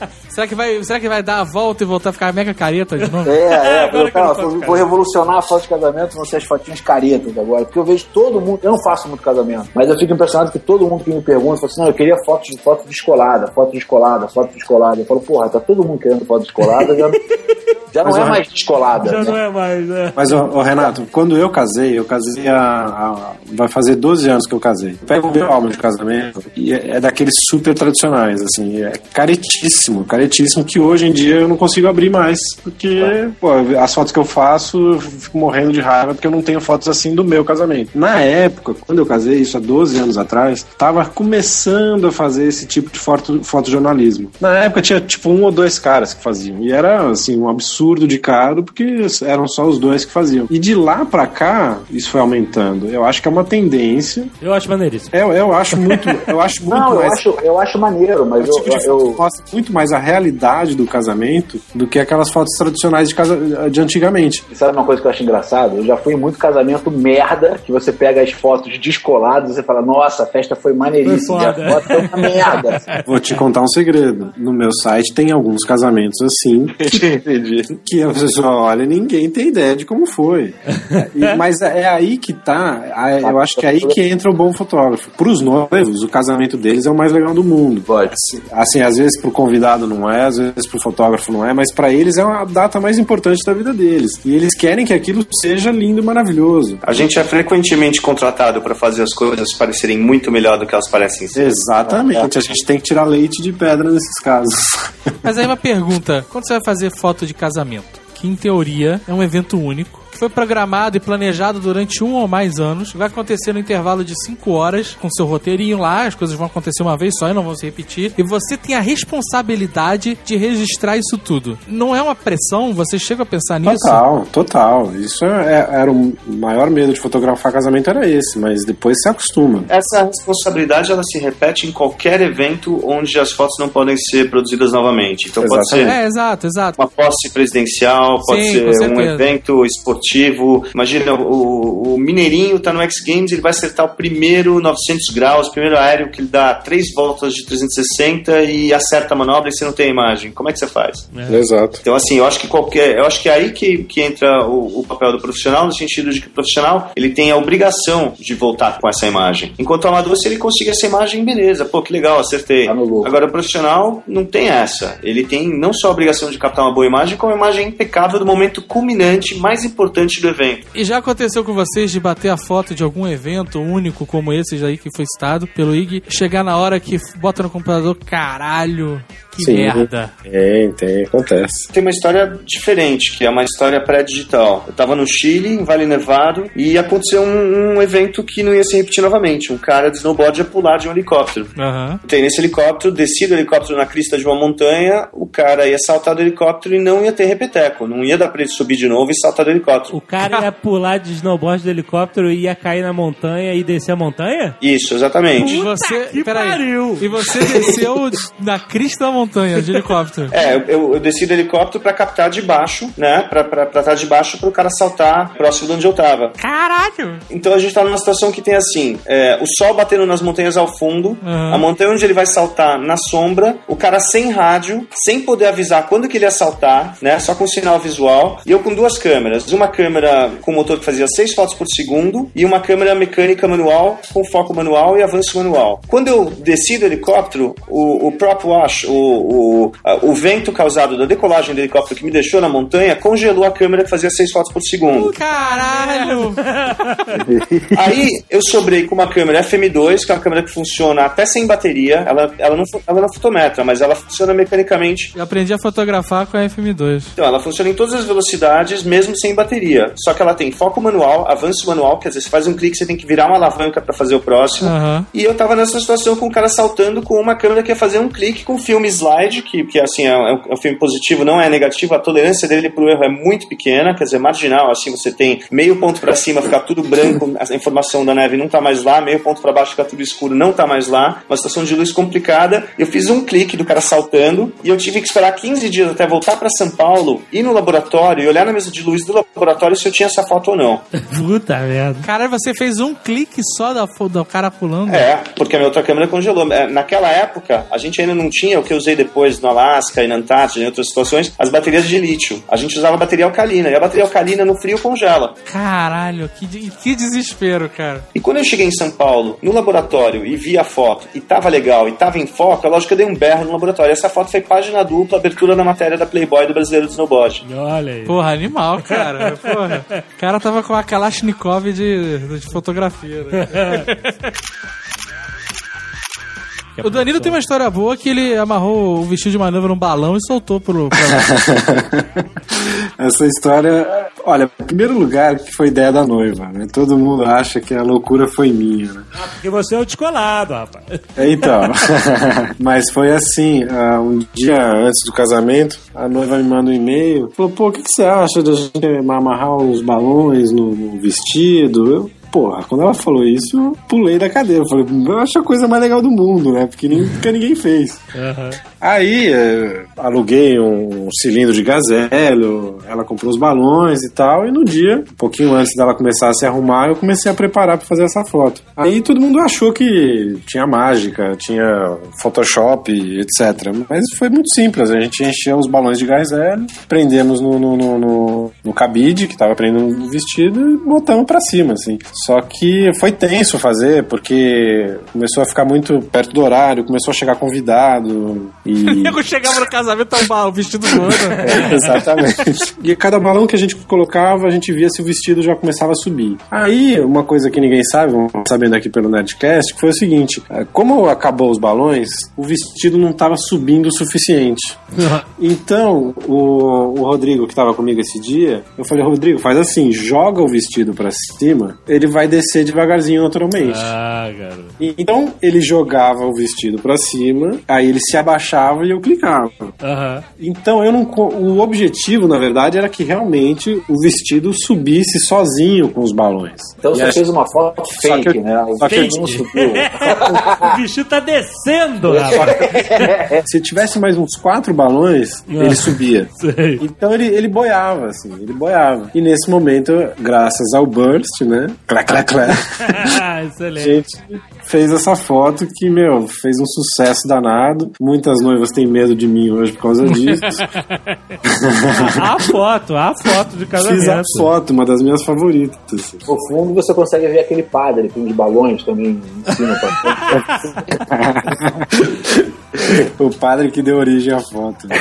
Será que, vai, será que vai dar a volta e voltar a ficar mega careta de novo? É, é, Agora eu, cara, vou, vou revolucionar a foto de casamento, vão ser as fotinhas caretas agora. Porque eu vejo todo mundo, eu não faço muito casamento, mas eu fico impressionado que todo mundo que me pergunta fala assim: não, eu queria foto, de- foto descolada, foto descolada, foto descolada. Eu falo, porra, tá todo mundo querendo foto descolada, já, já não Mas, é ó, mais descolada. Já né? não é mais, né? Mas, ô, ô, Renato, quando eu casei, eu casei há, há- Vai fazer 12 anos que eu casei. Pega o meu álbum de casamento e é, é daqueles super tradicionais, assim. É caretíssimo, caretíssimo que hoje em dia eu não consigo abrir mais. Porque, pô, as fotos que eu faço, eu fico morrendo de raiva porque eu não tenho fotos assim do meu casamento. Na época, quando eu casei, isso há 12 anos atrás, tava começando a fazer esse tipo de foto, fotojornalismo. Na época tinha tipo um ou dois caras que faziam. E era, assim, um absurdo de caro porque eram só os dois que faziam. E de lá pra cá, isso foi aumentando. Eu acho que é uma tendência. Eu acho maneiríssimo. Eu, eu acho muito. Eu acho muito Não, eu mais. acho, eu acho maneiro, mas É o tipo eu, de foto eu, muito mais a realidade do casamento do que aquelas fotos tradicionais de, casa, de antigamente. Sabe uma coisa que eu acho engraçado? Eu já fui em muito casamento merda, que você pega as fotos descoladas e você fala, nossa, a festa foi maneiríssima. Foi E a foto foi uma merda. Vou te contar um segredo. No meu site tem alguns casamentos assim que a pessoa olha e ninguém tem ideia de como foi. E- mas é aí que tá. Eu acho que é aí que entra o bom fotógrafo. Pros noivos, o casamento deles é o mais legal do mundo. Pode. Assim, assim, às vezes pro convidado não é, às vezes pro fotógrafo não é, mas pra eles é a data mais importante da vida deles. E eles querem que aquilo seja lindo e maravilhoso. A gente é frequentemente contratado para fazer as coisas parecerem muito melhor do que elas parecem ser. Exatamente. A gente tem que tirar leite de pedra nesses casos. Mas aí uma pergunta: quando você vai fazer foto de casamento, que em teoria é um evento único, foi programado e planejado durante um ou mais anos. Vai acontecer no intervalo de cinco horas, com seu roteirinho lá. As coisas vão acontecer uma vez só e não vão se repetir. E você tem a responsabilidade de registrar isso tudo. Não é uma pressão? Você chega a pensar nisso? Total, total. Isso é- era o maior medo de fotografar casamento era esse, mas depois se acostuma. Essa responsabilidade ela se repete em qualquer evento onde as fotos não podem ser produzidas novamente. Então pode ser É, exato, exato. uma posse presidencial, pode Sim, ser um evento esportivo. Imagina, o, o Mineirinho tá no X Games, ele vai acertar o primeiro 900 graus, o primeiro aéreo que ele dá três voltas de 360 e acerta a manobra e você não tem a imagem. Como é que você faz? Exato. Então, assim, eu acho que qualquer. Eu acho que é aí que, que entra o, o papel do profissional, no sentido de que o profissional ele tem a obrigação de voltar com essa imagem. Enquanto o amador, se ele conseguir essa imagem, beleza, pô, que legal, acertei. Tá. Agora, o profissional não tem essa. Ele tem não só a obrigação de captar uma boa imagem, como uma imagem impecável do momento culminante, mais importante do evento. E já aconteceu com vocês de bater a foto de algum evento único como esse aí que foi citado pelo IG, chegar na hora que bota no computador, caralho, que Sim. merda. Tem, tem, acontece. Tem uma história diferente, que é uma história pré-digital. Eu tava no Chile, em Vale Nevado, e aconteceu um, um evento que não ia se repetir novamente. Um cara de snowboard ia pular de um helicóptero. Aham. Tem nesse helicóptero, desci do helicóptero na crista de uma montanha, o cara ia saltar do helicóptero e não ia ter repeteco. Não ia dar pra ele subir de novo e saltar do helicóptero. O cara ia pular de snowboard do helicóptero e ia cair na montanha e descer a montanha? Isso, exatamente. E você, que peraí, pariu! e você desceu na crista da montanha de helicóptero. É, eu- eu, eu desci do helicóptero pra captar de baixo, né? Pra, pra, pra estar de baixo pro cara saltar próximo de onde eu tava. Caralho! Então a gente tá numa situação que tem assim: é, o sol batendo nas montanhas ao fundo, Uhum. a montanha onde ele vai saltar na sombra, o cara sem rádio, sem poder avisar quando que ele ia saltar, né? Só com sinal visual. E eu com duas câmeras: uma câmera com motor que fazia seis fotos por segundo e uma câmera mecânica manual com foco manual e avanço manual. Quando eu desci do helicóptero, o, o prop wash, o, o, a- o vento causado da decolagem do helicóptero que me deixou na montanha, congelou a câmera que fazia seis fotos por segundo. Caralho! Aí eu sobrei com uma câmera FM2, que é uma câmera que funciona até sem bateria. Ela, ela, não, ela não fotometra, mas ela funciona mecanicamente. Eu aprendi a fotografar com a FM2. Então, ela funciona em todas as velocidades, mesmo sem bateria. Só que ela tem foco manual, avanço manual, quer dizer, você faz um clique, você tem que virar uma alavanca para fazer o próximo. Aham. E eu tava nessa situação com o cara saltando com uma câmera que ia fazer um clique com filme slide, que, que assim, é um, é um filme positivo, não é negativo, a tolerância dele pro erro é muito pequena, quer dizer, marginal, assim, você tem meio ponto para cima, ficar tudo branco, a informação da neve não tá mais lá, meio ponto para baixo, ficar tudo escuro, não tá mais lá, uma situação de luz complicada. Eu fiz um clique do cara saltando e eu tive que esperar 15 dias até voltar para São Paulo, ir no laboratório e olhar na mesa de luz do laboratório se eu tinha essa foto ou não. Puta merda. Caralho, você fez um clique só da, do cara pulando? É, porque a minha outra câmera congelou. É, Naquela época, a gente ainda não tinha o que eu usei depois no Alasca e na Antártida e em outras situações, as baterias de lítio. A gente usava bateria alcalina, e a bateria alcalina no frio congela. Caralho, que, de- que desespero, cara. E quando eu cheguei em São Paulo, no laboratório, e vi a foto, e tava legal, e tava em foco, é lógico que eu dei um berro no laboratório. Essa foto foi página dupla, abertura da matéria da Playboy do Brasileiro do Snowboard. Olha aí. Porra, animal, cara. Porra. O cara tava com a Kalashnikov de, de fotografia. Né? O Danilo tem uma história boa que ele amarrou o vestido de manobra num balão e soltou pro. Essa história, olha, em primeiro lugar, que foi ideia da noiva, né? Todo mundo acha que a loucura foi minha, né? Porque você é o descolado, rapaz. É, Então, mas foi assim, ah, um dia antes do casamento, a noiva me manda um e-mail, falou, pô, o que, que você acha da gente amarrar os balões no, no vestido? Eu, porra, quando ela falou isso, eu pulei da cadeira, eu falei, eu acho a coisa mais legal do mundo, né? Porque nunca ninguém fez. Aí eh, aluguei um cilindro de gazélio, ela comprou os balões e tal, e no dia, um pouquinho antes dela começar a se arrumar, eu comecei a preparar para fazer essa foto. Aí todo mundo achou que tinha mágica, tinha Photoshop, etc. Mas foi muito simples, a gente encheu os balões de gazélio, prendemos no, no, no, no, cabide, que tava prendendo no vestido, e botamos para cima, assim. Só que foi tenso fazer, porque começou a ficar muito perto do horário, começou a chegar convidado, E... O nego chegava no casamento, tava o vestido voando. É, exatamente. E cada balão que a gente colocava, a gente via se o vestido já começava a subir. Aí, uma coisa que ninguém sabe, vamos sabendo aqui pelo Nerdcast, que foi o seguinte: é, como acabou os balões, o vestido não estava subindo o suficiente. Então, o, o Rodrigo, que estava comigo esse dia, eu falei: Rodrigo, faz assim, joga o vestido para cima, ele vai descer devagarzinho naturalmente. Ah, cara. Então, ele jogava o vestido para cima, aí ele se abaixava e eu clicava. Aham. Então, eu não. O objetivo, na verdade, era que realmente o vestido subisse sozinho com os balões. Então E você acho- fez uma foto Só que fake, eu- né? O só que não subiu. o vestido tá descendo, rapaz. Se tivesse mais uns quatro balões, Ah. ele subia. Sei. Então ele, ele boiava, assim, ele boiava. E nesse momento, graças ao Burst, né? Clá, clá, clá. Ah, A Excelente. gente fez essa foto que, meu, fez um sucesso danado. Muitas noivas têm medo de mim hoje por causa disso. A foto, a foto de Fiz casamento. a foto, uma das minhas favoritas. assim. No fundo você consegue ver aquele padre com os balões também em cima. O padre que deu origem à foto.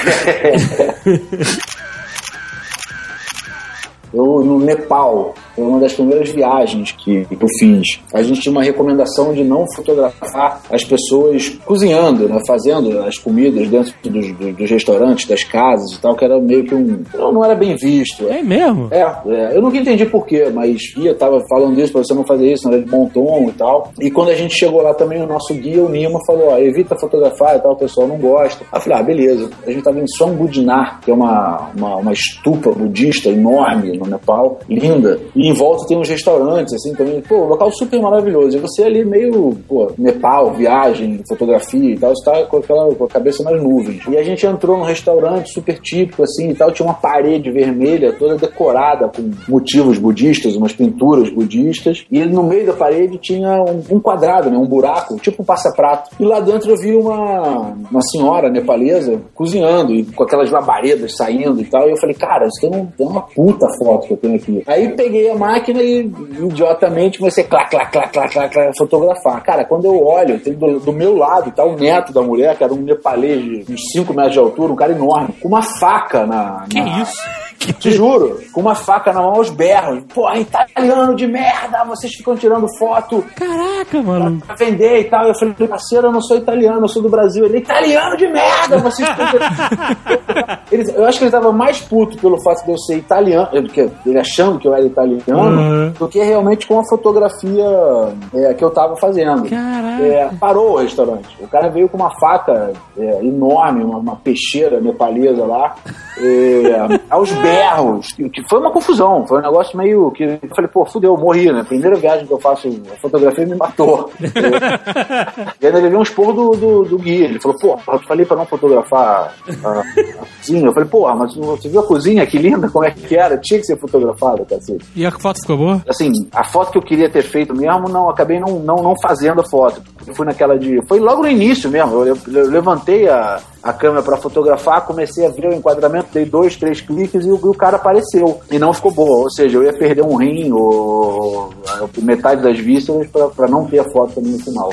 Eu, no Nepal, foi uma das primeiras viagens que, que eu fiz. A gente tinha uma recomendação de não fotografar as pessoas cozinhando, né, fazendo as comidas dentro dos, dos- dos restaurantes, das casas e tal, que era meio que um. Não, não era bem visto. É mesmo? É, é, eu nunca entendi por quê, mas Ia tava falando isso pra você não fazer isso, não era de bom tom e tal. E quando a gente chegou lá também, o nosso guia, o Nima, falou: ó, evita fotografar e tal, o pessoal não gosta. Aí eu falei: ah, beleza. A gente tava em Songbudinar, que é uma, uma, uma estupa budista enorme no Nepal, linda. E em volta tem uns restaurantes, assim, também. Pô, um local super maravilhoso. E você ali meio, pô, Nepal, viagem, fotografia e tal, você tá com, aquela, com a cabeça nas nuvens. E a gente entrou num restaurante super típico, assim, e tal, tinha uma parede vermelha toda decorada com motivos budistas, umas pinturas budistas, e no meio da parede tinha um, um quadrado, né, um buraco, tipo um passa-prato. E lá dentro eu vi uma, uma senhora nepalesa cozinhando, e com aquelas labaredas saindo e tal, e eu falei, cara, isso tem, um- tem uma puta foto que eu tenho aqui. Aí peguei a máquina e, idiotamente, a clá, clá, clá, clá, clá, clá, fotografar. Cara, quando eu olho, tem do, do meu lado tá o neto da mulher, que era um nepalês de uns 5 metros de altura, um cara enorme, com uma faca na. Que na- isso? te juro, com uma faca na mão aos berros. Porra, italiano de merda, vocês ficam tirando foto Caraca, maluco. pra vender e tal. Eu falei, parceiro, eu não sou italiano, eu sou do Brasil. Ele, italiano de merda, vocês ficam. Ele- Eu acho que ele tava mais puto pelo fato de eu ser italiano, ele achando que eu era italiano, Uhum. do que realmente com a fotografia é, que eu tava fazendo. Caraca. É, parou o restaurante. O cara veio com uma faca é, enorme, uma, uma peixeira nepalesa lá, é, aos berros. Que que foi uma confusão, foi um negócio meio que. Eu falei, pô, fudeu, morri, né? Primeira viagem que eu faço a fotografia me matou. e aí ele levei um esporro do, do, do guia. Ele falou, pô, eu falei pra não fotografar a, a cozinha. Eu falei, pô, mas você viu a cozinha? Que linda, como é que era? Tinha que ser fotografada, cacete E a foto ficou boa? assim, a foto que eu queria ter feito mesmo, não, acabei não, não, não fazendo a foto. Eu fui naquela de. Foi logo no início mesmo. Eu, eu levantei a, a câmera para fotografar, comecei a ver o enquadramento, dei dois, três cliques e o, o cara apareceu. E não ficou boa. Ou seja, eu ia perder um rim ou metade das vísceras para não ter a foto no final.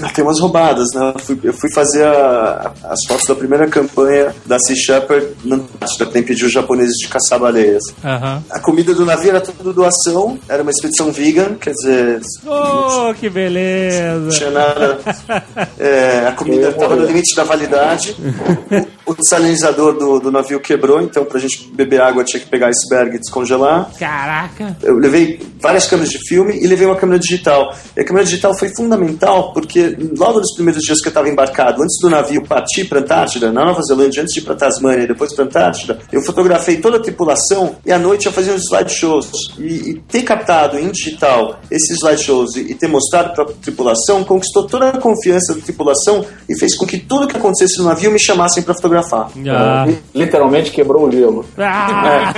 Ah, Tem umas roubadas, né? Eu fui, eu fui fazer a- as fotos da primeira campanha da Sea Shepherd na Antártida, que impediu os japoneses de caçar baleias. Aham. A comida do navio era tudo doação, era uma expedição vegan, quer dizer, Oh, que não beleza. tinha nada. É, a comida estava no limite da validade. O desalinizador do, do navio quebrou, então pra gente beber água tinha que pegar iceberg e descongelar. Caraca. Eu levei várias câmeras de filme e levei uma câmera digital. E a câmera digital foi fundamental porque logo nos primeiros dias que eu estava embarcado, antes do navio partir para Antártida, na Nova Zelândia, antes de ir para Tasmânia e depois para Antártida, eu fotografei toda a tripulação e à noite eu fazia uns slideshows. E, e ter captado em digital esses slideshows e, e ter mostrado para a tripulação conquistou toda a confiança da tripulação e fez com que tudo que acontecesse no navio me chamassem para fotografar. Ah. Literalmente quebrou o gelo. Ah.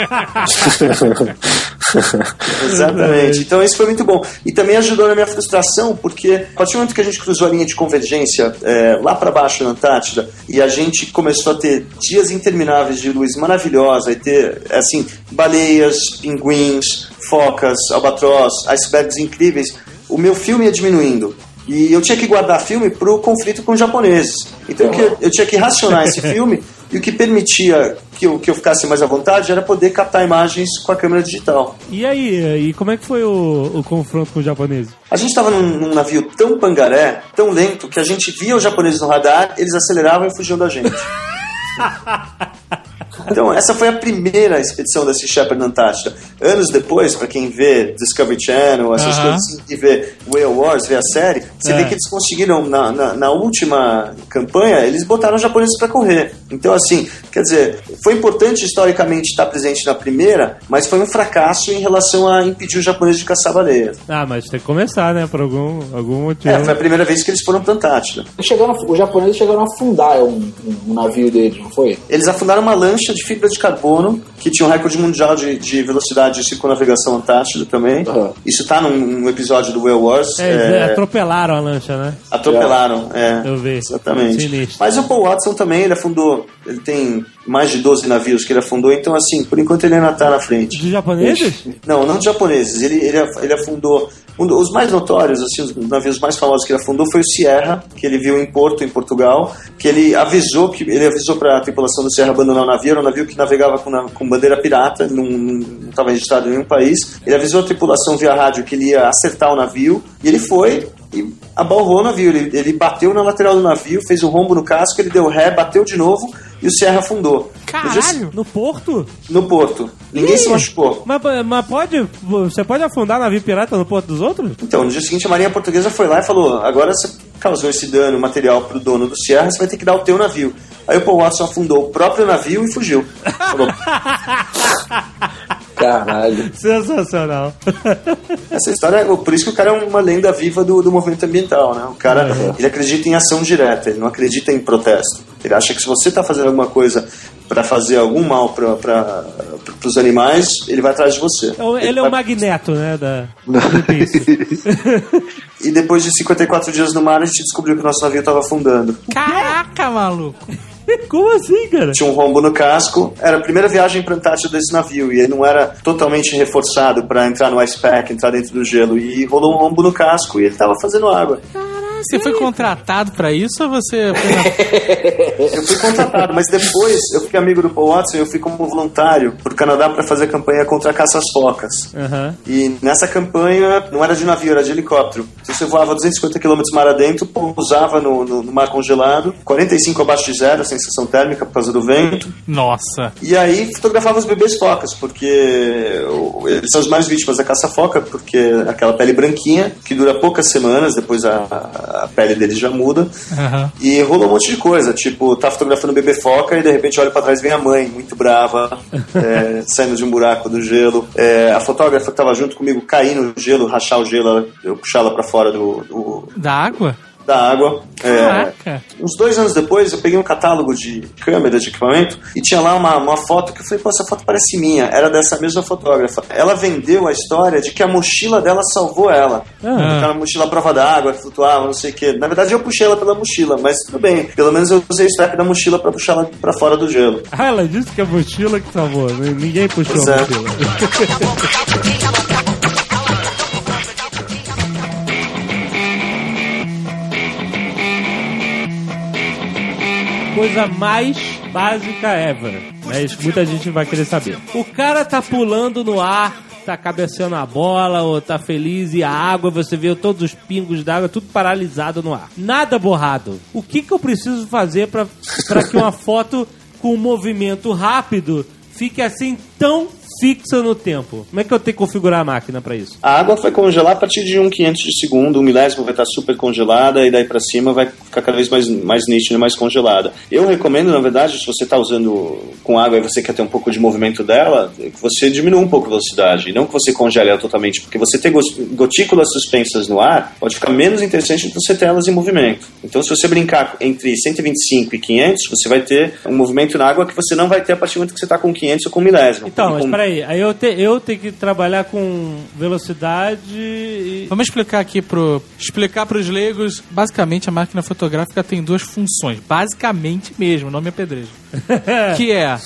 Exatamente. Então isso foi muito bom. E também ajudou na minha frustração, porque a partir do momento que a gente cruzou a linha de convergência é, lá para baixo na Antártida e a gente começou a ter dias intermináveis de luz maravilhosa e ter, assim, baleias, pinguins, focas, albatroz, icebergs incríveis, o meu filme ia diminuindo. E eu tinha que guardar filme pro conflito com os japoneses. Então eu, eu tinha que racionar esse filme e o que permitia que eu, que eu ficasse mais à vontade era poder captar imagens com a câmera digital. E aí, e como é que foi o, o confronto com os japoneses? A gente estava num, num navio tão pangaré, tão lento, que a gente via os japoneses no radar, eles aceleravam e fugiam da gente. Então, essa foi a primeira expedição da Sea Shepherd na Antártida. Anos depois, para quem vê Discovery Channel, essas Aham. coisas, e vê Whale Wars, vê a série, você É. vê que eles conseguiram, na, na, na última campanha, eles botaram os japoneses para correr. Então, assim, quer dizer, foi importante historicamente estar presente na primeira, mas foi um fracasso em relação a impedir os japoneses de caçar baleias. Ah, mas tem que começar, né? Por algum, algum motivo. É, foi a primeira vez que eles foram pra Antártida. Eles chegaram, os japoneses chegaram a afundar um, um- um navio deles, não foi? Eles afundaram uma lancha de fibra de carbono que tinha um recorde mundial de, de velocidade de circunnavegação antártida também. Aham. Isso tá num, num episódio do Whale Wars. É, é, eles atropelaram a lancha, né? atropelaram, é. Eu vi. Exatamente. Sinistro. Mas o Paul Watson também, ele afundou. Ele tem mais de 12 navios que ele afundou, então assim, por enquanto ele ainda tá na frente. Dos japoneses? Não, não dos japoneses. Ele, ele, ele afundou. um do- os mais notórios, assim, os navios mais famosos que ele afundou foi o Sierra, que ele viu em Porto, em Portugal, que ele avisou que ele avisou para a tripulação do Sierra abandonar o navio. Era um navio que navegava com, na- com bandeira pirata, não estava registrado em nenhum país. Ele avisou a tripulação via rádio que ele ia acertar o navio e ele foi. E abalrou o navio, ele, ele bateu na lateral do navio, fez um rombo no casco, ele deu ré, bateu de novo e o Sierra afundou. No dia- Caralho! No porto? No porto. Ninguém Ih! se machucou. Mas, mas pode. Você pode afundar navio pirata no porto dos outros? Então, no dia seguinte, a Marinha Portuguesa foi lá e falou: agora você causou esse dano material pro dono do Sierra, você vai ter que dar o teu navio. Aí o Paul Watson afundou o próprio navio e fugiu. Falou, Caralho. Sensacional. Essa história, é- por isso que o cara é uma lenda viva do, do movimento ambiental, né? O cara, ele acredita em ação direta, ele não acredita em protesto. Ele acha que se você está fazendo alguma coisa para fazer algum mal para os animais, ele vai atrás de você. Ele é vai- o magneto, né? Da. E depois de 54 dias no mar, a gente descobriu que o nosso navio estava afundando. Caraca, maluco! Como assim, cara? tinha um rombo no casco. Era a primeira viagem para Antártida desse navio e ele não era totalmente reforçado para entrar no ice pack, entrar dentro do gelo. E rolou um rombo no casco e ele estava fazendo água. Você foi contratado pra isso ou você. Eu fui contratado, mas depois eu fiquei amigo do Paul Watson e eu fui como voluntário pro Canadá para fazer a campanha contra a caça às focas. Aham. E nessa campanha não era de navio, era de helicóptero. Então você voava 250 km mar adentro, pousava no, no, no mar congelado, 45 abaixo de zero, a sensação térmica por causa do vento. Nossa! E aí fotografava os bebês focas, porque eles são as mais vítimas da caça-foca, porque aquela pele branquinha, que dura poucas semanas, depois a, a pele deles já muda. Aham. E rolou um monte de coisa, tipo, tá fotografando o bebê foca e de repente olha pra trás e vem a mãe, muito brava, é, saindo de um buraco do gelo. É, a fotógrafa que tava junto comigo cair no gelo, rachar o gelo, eu puxar ela pra fora do, do- Da água? Da água. É, Caraca! uns dois anos depois, eu peguei um catálogo de câmeras, de equipamento, e tinha lá uma, uma foto que eu falei, pô, essa foto parece minha. Era dessa mesma fotógrafa. Ela vendeu a história de que a mochila dela salvou ela. Ah. Aquela mochila à prova d'água, flutuava, não sei o quê. Na verdade, eu puxei ela pela mochila, mas tudo bem. Pelo menos eu usei o strap da mochila pra puxar ela pra fora do gelo. Ah, ela disse que a mochila que salvou. Ninguém puxou Pois a é. mochila. Coisa mais básica ever. Mas muita gente vai querer saber. O cara tá pulando no ar, tá cabeceando a bola, ou tá feliz e a água, você vê todos os pingos d'água, tudo paralisado no ar. Nada borrado. O que, que eu preciso fazer pra que uma foto com um movimento rápido fique assim tão fixa no tempo? Como é que eu tenho que configurar a máquina pra isso? A água vai congelar a partir de um quinhentos de segundo, um milésimo vai estar super congelada e daí pra cima vai ficar cada vez mais, mais nítida, mais congelada. Eu recomendo, na verdade, se você está usando com água e você quer ter um pouco de movimento dela, que você diminua um pouco a velocidade, e não que você congele ela totalmente, porque você ter gotículas suspensas no ar pode ficar menos interessante do que você ter elas em movimento. Então, se você brincar entre 125 e 500, você vai ter um movimento na água que você não vai ter a partir do momento que você está com 500 ou com milésimo. Então, E com- peraí, aí eu, te, eu tenho que trabalhar com velocidade e. Vamos explicar aqui pro. Explicar pros leigos. Basicamente, a máquina fotográfica tem duas funções. Basicamente mesmo, nome é pedreiro. que é a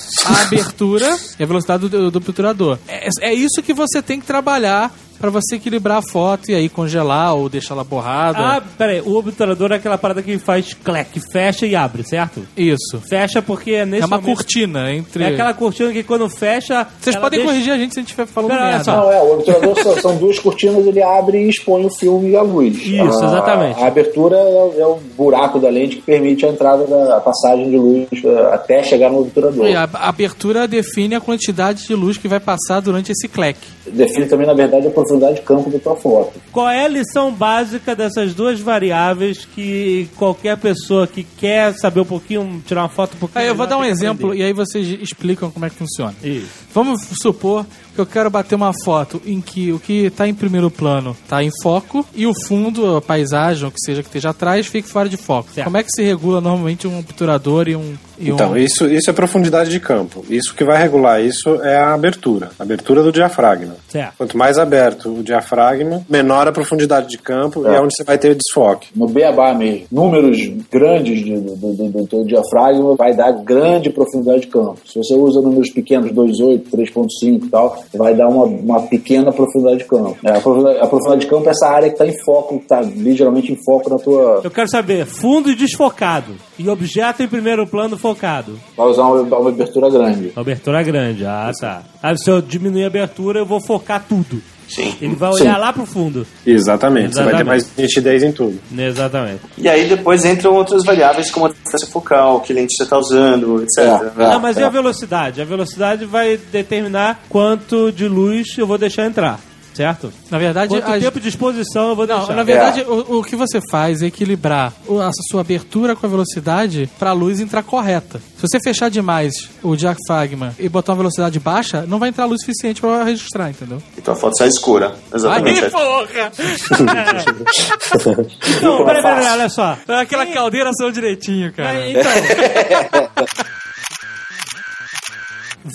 abertura e a velocidade do, do obturador. É, é isso que você tem que trabalhar pra você equilibrar a foto e aí congelar ou deixar ela borrada. Ah, peraí, o obturador é aquela parada que faz clec, fecha e abre, certo? Isso. Fecha porque é nesse É uma momento- cortina entre. É aquela cortina que quando fecha. Vocês podem deixa- corrigir a gente se a gente estiver falando Pera, merda. Não, é, o obturador são, são duas cortinas, ele abre e expõe o filme e a luz. Isso, A- exatamente. A, abertura é, é o buraco da lente que permite a entrada da a passagem de luz eh, até chegar no obturador. E a a abertura define a quantidade de luz que vai passar durante esse clec. Define também, na verdade, a profundidade de campo da tua foto. Qual é a lição básica dessas duas variáveis que qualquer pessoa que quer saber um pouquinho, tirar uma foto um pouquinho. Aí eu vou dar um exemplo aprender? e aí vocês explicam como é que funciona. Isso. Vamos supor eu quero bater uma foto em que o que está em primeiro plano está em foco e o fundo, a paisagem, o que seja que esteja atrás, fique fora de foco. Certo. Como é que se regula normalmente um obturador e um. E Então, um... isso, isso é profundidade de campo. Isso que vai regular isso é a abertura. A abertura do diafragma. Certo. Quanto mais aberto o diafragma, menor a profundidade de campo e é onde você vai ter desfoque. No beabá mesmo, números grandes de- do, do, do teu diafragma vai dar grande profundidade de campo. Se você usa números pequenos, 2,8, 3,5 e tal, vai dar uma, uma pequena profundidade de campo. É, a, profundidade, a profundidade de campo é essa área que está em foco, que está ligeiramente em foco na tua. Eu quero saber, fundo desfocado e objeto em primeiro plano focado. Vai usar uma, uma abertura grande. Abertura grande, ah tá. Aí se eu diminuir a abertura, eu vou focar tudo. Sim. Ele vai olhar Sim. lá pro fundo. Exatamente. Você vai ter Exatamente. mais nitidez em tudo. Exatamente. E aí depois entram outras variáveis como a distância focal, que lente você está usando, etc. É, é. Não, mas e a velocidade? A velocidade vai determinar quanto de luz eu vou deixar entrar, certo? Na verdade, Quanto as- tempo de exposição eu vou Não, deixar. na verdade, o, o que você faz é equilibrar o- a sua abertura com a velocidade para a luz entrar correta. Se você fechar demais o diafragma e botar uma velocidade baixa, não vai entrar luz suficiente para registrar, entendeu? Então a foto sai escura. Exatamente. Aí, porra! Então, peraí, peraí, olha só. Aquela caldeira saiu direitinho, cara. Então.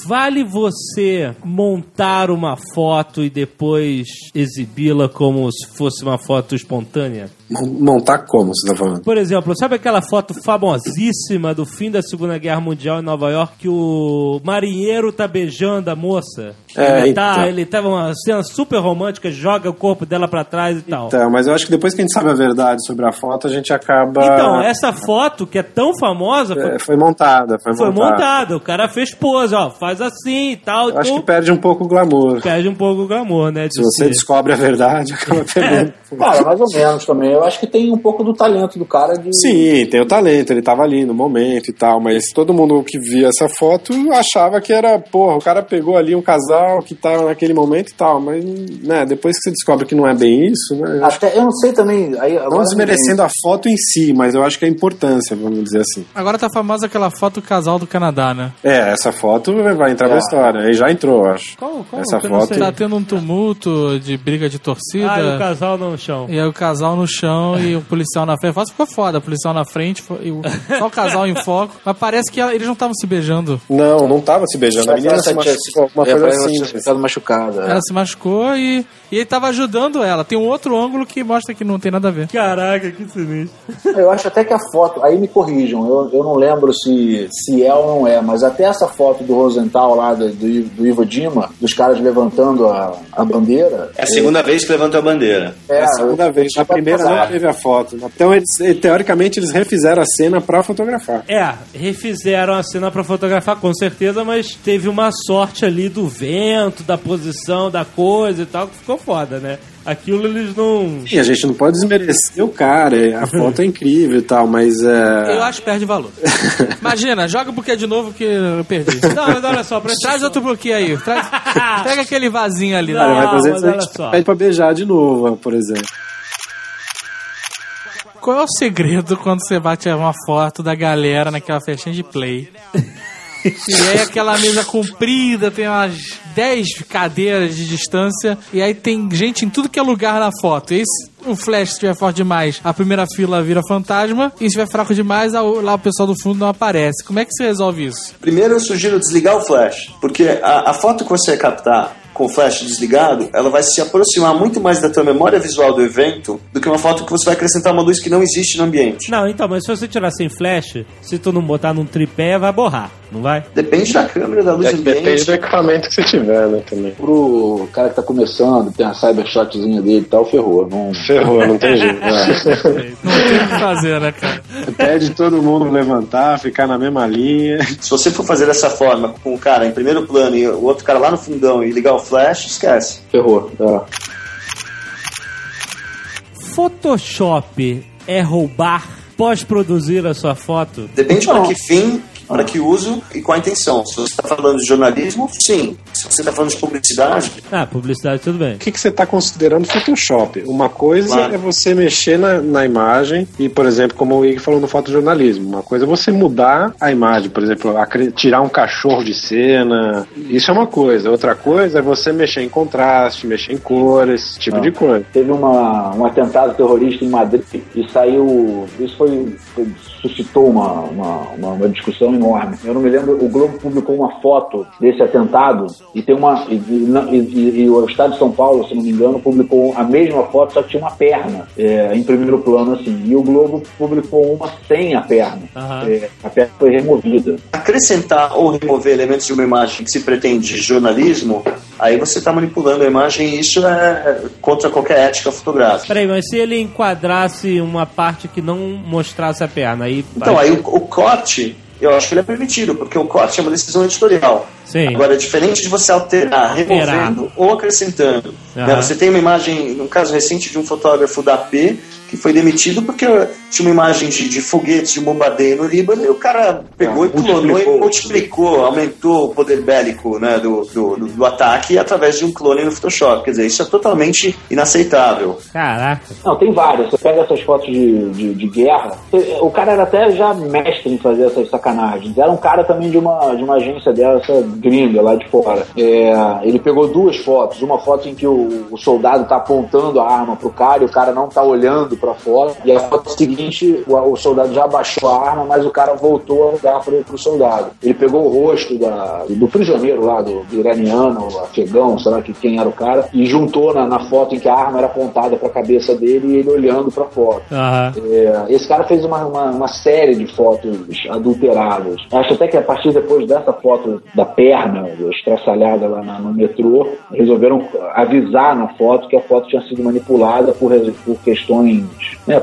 Vale você montar uma foto e depois exibi-la como se fosse uma foto espontânea? Mon- Montar como você tá falando? Por exemplo, sabe aquela foto famosíssima do fim da Segunda Guerra Mundial em Nova York que o marinheiro tá beijando a moça? É, ele, tá, então. ele tava uma cena super romântica, joga o corpo dela pra trás e tal. Então, mas eu acho que depois que a gente sabe a verdade sobre a foto, a gente acaba. Então, essa foto que é tão famosa foi, É, foi montada, foi, foi montada. montada. O cara fez pose, ó, faz assim e tal. Eu acho então que perde um pouco o glamour. perde um pouco o glamour, né? de Se você ser. descobre a verdade, acaba perdendo. Cara, mais ou menos também. Eu acho que tem um pouco do talento do cara de. Sim, tem o talento, ele tava ali no momento e tal, mas todo mundo que via essa foto achava que era, porra, o cara pegou ali um casal que tava naquele momento e tal, mas, né, depois que você descobre que não é bem isso, né, eu Até, eu não sei também. Aí, Não desmerecendo a foto em si, mas eu acho que a importância, vamos dizer assim. Agora tá famosa aquela foto do casal do Canadá, né? É, essa foto vai entrar pra É. história. Aí já entrou, eu acho. Qual- qual? Essa foto. Tá tendo um tumulto de briga de torcida. Ah, e o casal no chão. E aí o casal no chão e o policial na frente. A foto ficou foda, o policial na frente, e o- só o casal em foco. Mas parece que ela- eles não estavam se beijando. Não, não tava se beijando. A menina se machucou, alguma É, coisa assim. ela ficado machucada. é. Ela se machucou e, e ele tava ajudando ela. Tem um outro ângulo que mostra que não tem nada a ver. Caraca, que sinistro. Eu acho até que a foto, aí me corrijam, eu, eu não lembro se, se é ou não é, mas até essa foto do Rosenthal lá, do, do, do Ivo Dima, dos caras levantando a, a bandeira. É a segunda vez que levantou a bandeira. É, É a segunda vez. Na primeira não teve a foto. Então, eles, teoricamente, eles refizeram a cena pra fotografar. É, refizeram a cena pra fotografar, com certeza, mas teve uma sorte ali do vento, da posição, da coisa e tal, que ficou foda, né? Aquilo eles não. E a gente não pode desmerecer o cara. é, A foto é incrível e tal, mas é. Eu acho que perde valor. Imagina, joga o buquê de novo que eu perdi. Não, mas olha só, presta Traz outro buquê aí. Traz, pega aquele vasinho ali. Cara, Né? mas às mas a gente só. pede pra beijar de novo, por exemplo. Qual é o segredo quando você bate uma foto da galera naquela festinha de play? E aí aquela mesa comprida, tem umas 10 cadeiras de distância, e aí tem gente em tudo que é lugar na foto. E se o flash estiver forte demais, a primeira fila vira fantasma, e se estiver fraco demais, a- lá o pessoal do fundo não aparece. Como é que você resolve isso? Primeiro eu sugiro desligar o flash, porque a, a foto que você captar com o flash desligado, ela vai se aproximar muito mais da tua memória visual do evento do que uma foto que você vai acrescentar uma luz que não existe no ambiente. Não, então, mas se você tirar sem flash, se tu não botar num tripé, vai borrar, não vai? Depende da câmera, da luz É ambiente. depende do equipamento que você tiver, né, também. Pro cara que tá começando, tem a cybershotzinha dele e tal, ferrou. Não... Ferrou, não tem jeito. Não tem o que fazer, né, cara? Pede todo mundo levantar, ficar na mesma linha. Se você for fazer dessa forma, com o cara em primeiro plano e o outro cara lá no fundão e ligar o flash, esquece. Ferrou. É. Photoshop é roubar pós-produzir a sua foto? Depende para que fim, para que uso e qual a intenção. Se você está falando de jornalismo, sim. Se você está falando de publicidade, Ah, publicidade tudo bem. O que, que você está considerando Photoshop? Uma coisa Claro. é você mexer na, na imagem e, por exemplo, como o Ig falou no fotojornalismo, uma coisa é você mudar a imagem, por exemplo, acre- tirar um cachorro de cena, isso é uma coisa. Outra coisa é você mexer em contraste, mexer em cores, esse tipo Ah. de coisa. Teve uma, um atentado terrorista em Madrid e saiu. Isso foi. foi- suscitou uma, uma, uma, uma discussão enorme. Eu não me lembro, o Globo publicou uma foto desse atentado e tem uma. E, e- e- o Estado de São Paulo, se não me engano, publicou a mesma foto, só que tinha uma perna é, em primeiro plano, assim. E o Globo publicou uma sem a perna. Aham. É, a perna foi removida. acrescentar ou remover elementos de uma imagem que se pretende jornalismo, aí você está manipulando a imagem e isso é contra qualquer ética fotográfica. Peraí, mas se ele enquadrasse uma parte que não mostrasse a perna, aí. Então, aí o, o corte, eu acho que ele é permitido, porque o corte é uma decisão editorial. Sim. Agora, é diferente de você alterar, removendo ou acrescentando. Aham. Né, Você tem uma imagem, um caso recente de um fotógrafo da AP que foi demitido porque tinha uma imagem de, de foguetes, de bombardeio no Líbano, e o cara pegou Ah, e clonou e multiplicou. multiplicou, aumentou o poder bélico né, do, do, do- do ataque através de um clone no Photoshop. Quer dizer, isso é totalmente inaceitável. Caraca. Não, tem várias. Você pega essas fotos de, de, de guerra. O cara era até já mestre em fazer essas sacanagens. Era um cara também de uma, de uma agência dessa gringa lá de fora. É, ele pegou duas fotos. Uma foto em que o, o soldado tá apontando a arma pro cara e o cara não tá olhando pra fora. E a foto seguinte, o, o soldado já abaixou a arma, mas o cara voltou a olhar pro, pro soldado. Ele pegou o rosto da, do prisioneiro lá, do, do iraniano, afegão, sei lá que, quem era o cara, e juntou na, na foto em que a arma era apontada pra cabeça dele e ele olhando pra foto. Aham. É, esse cara fez uma, uma, uma série de fotos adulteradas. Acho até que a partir depois dessa foto da perna estraçalhada lá na- no metrô, resolveram avisar na foto que a foto tinha sido manipulada por, por questões. Né,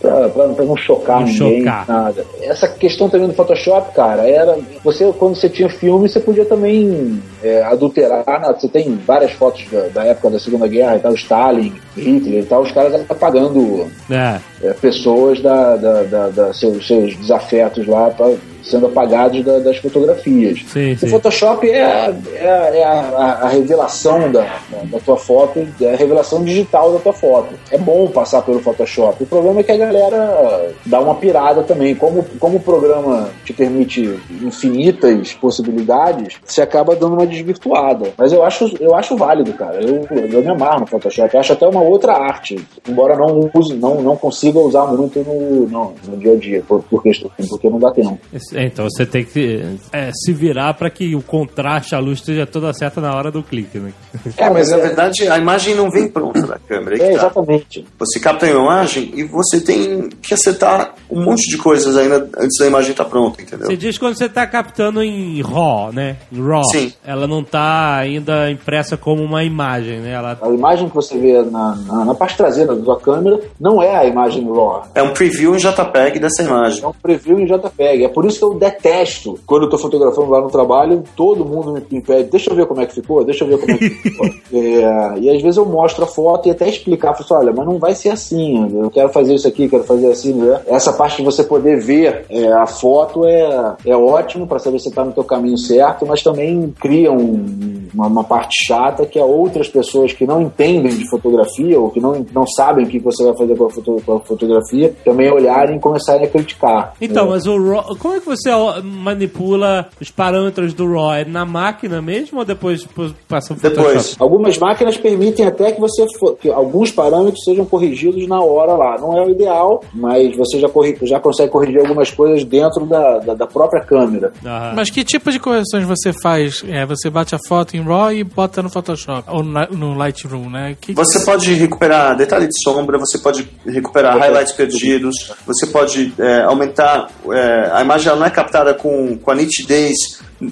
pra, pra- pra não chocar Não ninguém, chocar. nada. Essa questão também do Photoshop, cara, era. Você, quando você tinha filme, você podia também é, adulterar. né? Você tem várias fotos da, da época da Segunda Guerra e tal, Stalin, Hitler e tal, os caras apagando É. é, pessoas da, da, da- da- seus, seus desafetos lá pra- sendo apagados da- das fotografias. Sim, O sim. Photoshop é, a- é, a- é a, a- revelação da, da, tua foto, é a revelação digital da tua foto. É bom passar pelo Photoshop. O problema é que a galera dá uma pirada também. Como, como o programa te permite infinitas possibilidades, você acaba dando uma desvirtuada. Mas eu acho, eu acho válido, cara. Eu, eu me amarro no Photoshop. Eu acho até uma outra arte. Embora não use, não, não consiga usar muito no, no, no dia a dia, por, por questão, porque não dá tempo. Esse- Então você tem que é, se virar pra que o contraste, a luz esteja toda certa na hora do clique, né? É, mas na verdade a imagem não vem pronta da câmera. que É, tá. exatamente. Você capta a imagem e você tem que acertar um monte de coisas ainda antes da imagem estar pronta, entendeu? Você diz quando você tá captando em RAW, né? Em RAW. Sim. Ela não tá ainda impressa como uma imagem, né? Ela A imagem que você vê na, na, na parte traseira da sua câmera não é a imagem RAW. É um preview em JPEG dessa imagem. É um preview em JPEG. É por isso que eu detesto quando eu tô fotografando lá no trabalho, todo mundo me pede, deixa eu ver como é que ficou, deixa eu ver como é que ficou. É, e às vezes eu mostro a foto e até explicar, falo assim, olha, mas não vai ser assim, eu quero fazer isso aqui, quero fazer assim, né? Essa parte de você poder ver é, a foto é, é ótimo para saber se está no teu caminho certo, mas também cria um- uma, uma parte chata que é outras pessoas que não entendem de fotografia ou que não, não sabem o que você vai fazer com a, foto- com a fotografia também olharem e começarem a criticar. Então, É. mas o RAW, como é que você ó, manipula os parâmetros do RAW? É na máquina mesmo ou depois passa o Photoshop? Depois. Algumas máquinas permitem até que você que alguns parâmetros sejam corrigidos na hora lá. Não é o ideal, mas você já corri- já consegue corrigir algumas coisas dentro da, da, da própria câmera. Aham. Mas que tipo de correções você faz? É, você bate a foto em RAW e bota no Photoshop, ou na- no Lightroom, né? Que- Você pode recuperar detalhe de sombra, você pode recuperar highlights perdidos, você pode é, aumentar. é, a imagem ela não é captada com, com a nitidez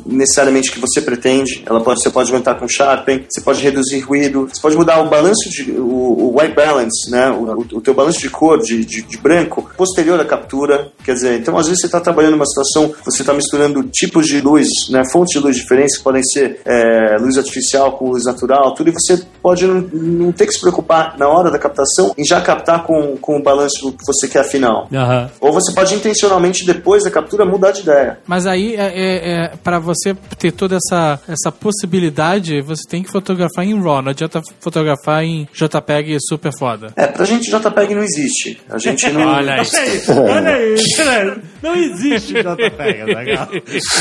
necessariamente que você pretende. Ela pode, você pode aumentar com Sharpen, você pode reduzir ruído, você pode mudar o balanço de o, o white balance, né? O, o, teu balanço de cor de, de, de branco posterior à captura. Quer dizer, então às vezes você está trabalhando numa situação, você está misturando tipos de luz, né? Fontes de luz diferentes que podem ser é, luz artificial com luz natural, tudo e você pode não, não ter que se preocupar na hora da captação em já captar com, com o balanço que você quer final. Aham. Ou você pode intencionalmente depois da captura mudar de ideia. Mas aí, é, é, é, para você ter toda essa, essa possibilidade, você tem que fotografar em RAW, não adianta fotografar em JPEG super foda. É, pra gente JPEG não existe. A gente não. Olha aí. Olha aí. né? Não existe JPEG, legal.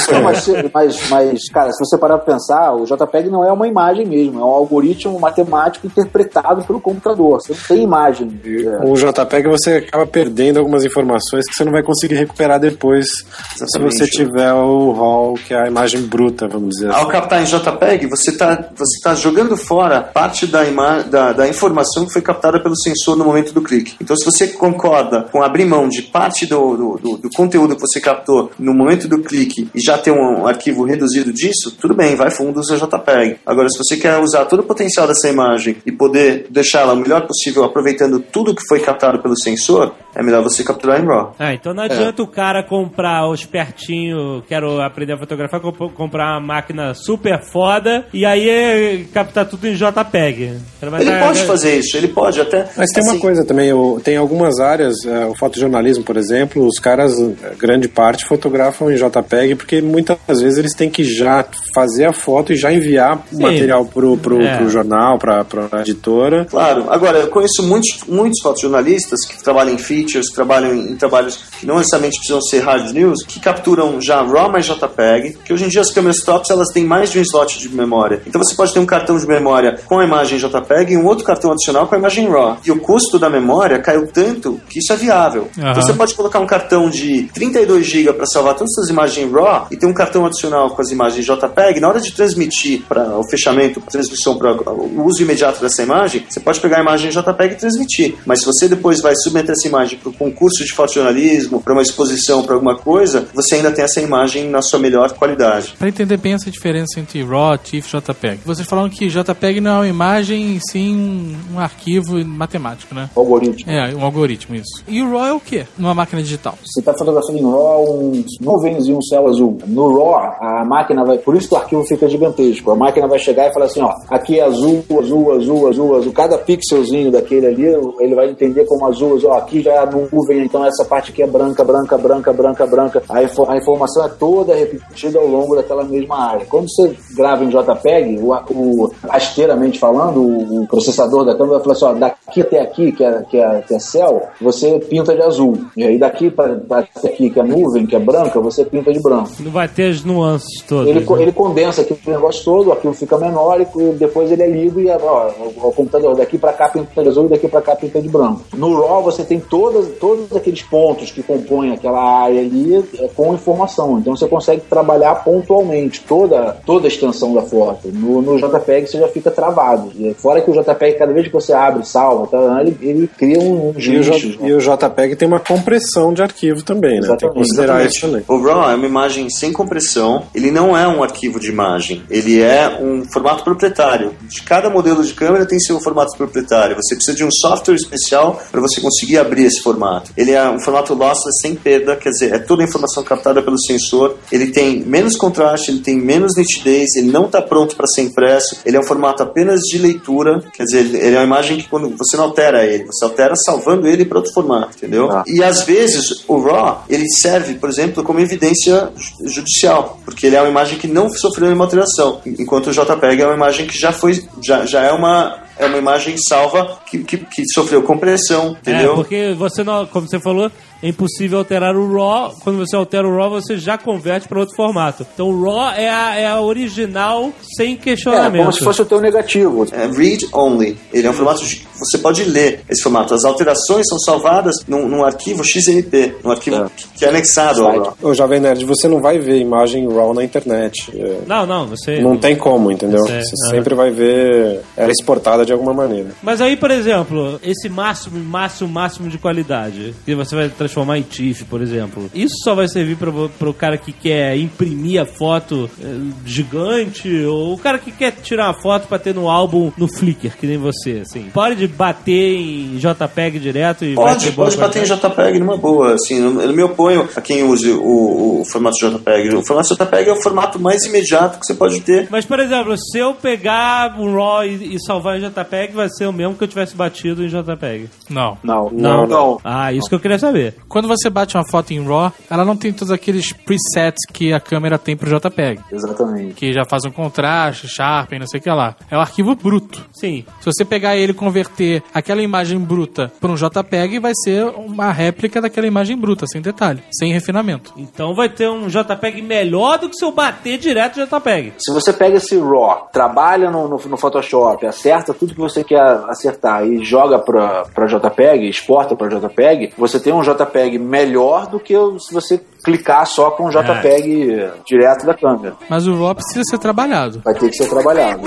Não, mas, mas, mas, cara, se você parar pra pensar, o JPEG não é uma imagem mesmo, é um algoritmo matemático interpretado pelo computador. Você não tem imagem. É. O JPEG você acaba perdendo algumas informações que você não vai conseguir recuperar depois se Exatamente. você tiver o RAW, que é a imagem bruta, vamos dizer assim. Ao captar em JPEG, você está você tá jogando fora parte da, da, da informação que foi captada pelo sensor no momento do clique. Então, se você concorda com abrir mão de parte do, do, do- do conteúdo que você captou no momento do clique e já ter um arquivo reduzido disso, tudo bem, vai fundo, usa JPEG. Agora, se você quer usar todo o potencial dessa imagem e poder deixá-la o melhor possível aproveitando tudo que foi captado pelo sensor, é melhor você capturar em RAW. Ah, então não adianta o cara comprar o espertinho, quero aprender a fotografar, comp- comprar uma máquina super foda e aí é captar tudo em JPEG. Ele é- pode é- fazer isso, ele pode até. Mas tem uma assim, coisa também, o- tem algumas áreas, é, o fotojornalismo, por exemplo, os caras, é, grande parte, fotografam em JPEG, porque muitas vezes eles têm que já fazer a foto e já enviar o Sim. material pro, pro, É. pro jornal, pra, pra editora. Claro. Agora, eu conheço muitos, muitos fotojornalistas que trabalham em features, que trabalham em, em trabalhos que não necessariamente precisam ser hard news, que capturam já RAW mais JPEG, que hoje em dia as câmeras tops elas têm mais de um slot de memória. Então você pode ter um cartão de memória com a imagem JPEG e um outro cartão adicional com a imagem RAW. E o custo da memória caiu tanto que isso é viável. Aham. Então você pode colocar um cartão de 32 GB para salvar todas as imagens RAW e ter um cartão adicional com as imagens JPEG. Na hora de transmitir para o fechamento, transmissão para o uso imediato dessa imagem, você pode pegar a imagem JPEG e transmitir. Mas se você depois vai submeter essa imagem para um concurso de fotojornalismo, para uma exposição, para alguma coisa, você ainda tem essa imagem na sua melhor qualidade. Pra entender bem essa diferença entre RAW, TIFF e JPEG. Vocês falaram que JPEG não é uma imagem, sim um, arquivo matemático, né? Algoritmo. É, um algoritmo, isso. E o RAW é o quê? Numa máquina digital. Você está fotografando em RAW uns nuvens e um céu azul. No RAW, a máquina vai. Por isso que o arquivo fica gigantesco. A máquina vai chegar e falar assim: ó, aqui é azul, azul, azul, azul, azul. Cada pixelzinho daquele ali, ele vai entender como azul, azul. Ó, aqui já é a nuvem, então essa parte aqui é branca, branca, branca, branca, branca. A, info- a informação é toda repetida ao longo daquela mesma área. Quando você grava em JPEG, o, o, rasteiramente falando, o, o processador da câmera vai falar assim: ó, daqui até aqui, que é, que é, que é céu, você pinta de azul. E aí daqui para aqui, que é nuvem, que é branca, você pinta de branco. Não vai ter as nuances todas. Ele, né? ele condensa aqui o negócio todo, aquilo fica menor e depois ele é lido e ó, o, computador daqui para cá pinta de azul e daqui para cá pinta de branco. No RAW você tem todas, todos aqueles pontos que compõem aquela área ali é, com informação. Então você consegue trabalhar pontualmente toda, toda a extensão da foto. No, no JPEG você já fica travado. E Fora que o JPEG, cada vez que você abre, salva, tá, ele, ele cria um, uns E o. J, e o JPEG tem uma compressão de arquivo também, né? Tem que Exatamente. considerar isso também. O RAW é uma imagem sem compressão, ele não é um arquivo de imagem, ele é um formato proprietário. De cada modelo de câmera tem seu formato proprietário. Você precisa de um software especial para você conseguir abrir esse formato. Ele é um formato lossless sem perda, quer dizer, é toda a informação captada pelo sensor. Ele tem menos contraste, ele tem menos nitidez, ele não está pronto para ser impresso. Ele é um formato apenas de leitura, quer dizer, ele é uma imagem que quando você não altera ele, você altera salvando ele para outro formato, entendeu? Ah. E às vezes o RAW ele serve, por exemplo, como evidência ju- judicial, porque ele é uma imagem que não sofreu nenhuma alteração, enquanto o JPEG é uma imagem que já foi, já, já é uma é uma imagem salva que, que, que sofreu compressão, É, entendeu? porque você não, como você falou, é impossível alterar o RAW. Quando você altera o RAW, você já converte para outro formato. Então o RAW é a, é a original sem É, questionamento. como se fosse o teu negativo. É read only. Ele é um formato de, você pode ler esse formato. As alterações são salvadas num, num arquivo XMP, num arquivo É. que, é anexado ao. RAW. Ô, Jovem Nerd, você não vai ver imagem RAW na internet. É, Não, não, você. Não tem como, entendeu? É, Você aham. sempre vai ver ela exportada de alguma maneira. Mas aí, por exemplo, esse máximo, máximo, máximo de qualidade, que você vai transformar em TIFF, por exemplo, isso só vai servir para o cara que quer imprimir a foto eh, gigante, ou o cara que quer tirar uma foto para ter no álbum no Flickr, que nem você, assim. Pode de bater em JPEG direto e vai Pode, ter boa pode bater em? JPEG numa boa, assim, eu não me oponho a quem use o, o formato JPEG. O formato JPEG é o formato mais imediato que você pode ter. Mas, por exemplo, se eu pegar um RAW e, e salvar em JPEG, vai ser o mesmo que eu tivesse batido em JPEG. Não. Não, Não, não. Ah, isso que eu queria saber. Quando você bate uma foto em RAW, ela não tem todos aqueles presets que a câmera tem pro JPEG. Exatamente. Que já faz um contraste, sharpen, não sei o que lá. É o arquivo bruto. Sim. Se você pegar ele e converter aquela imagem bruta para um JPEG, vai ser uma réplica daquela imagem bruta, sem detalhe, sem refinamento. Então vai ter um JPEG melhor do que se eu bater direto no JPEG. Se você pega esse RAW, trabalha no, no, no Photoshop, acerta tudo que você quer acertar e joga pra, pra JPEG, exporta pra JPEG, você tem um JPEG melhor do que o- se você clicar só com um JPEG direto da câmera. Mas o RAW precisa ser trabalhado. Vai ter que ser trabalhado.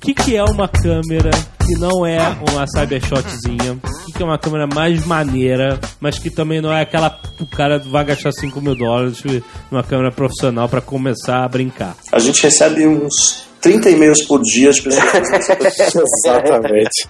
Que, que é uma câmera que não é uma cybershotzinha? O que, que é uma câmera mais maneira, mas que também não é aquela. O cara vai gastar 5 mil dólares numa câmera profissional pra começar a brincar. A gente recebe uns 30 e-mails por dia de pessoas. Exatamente.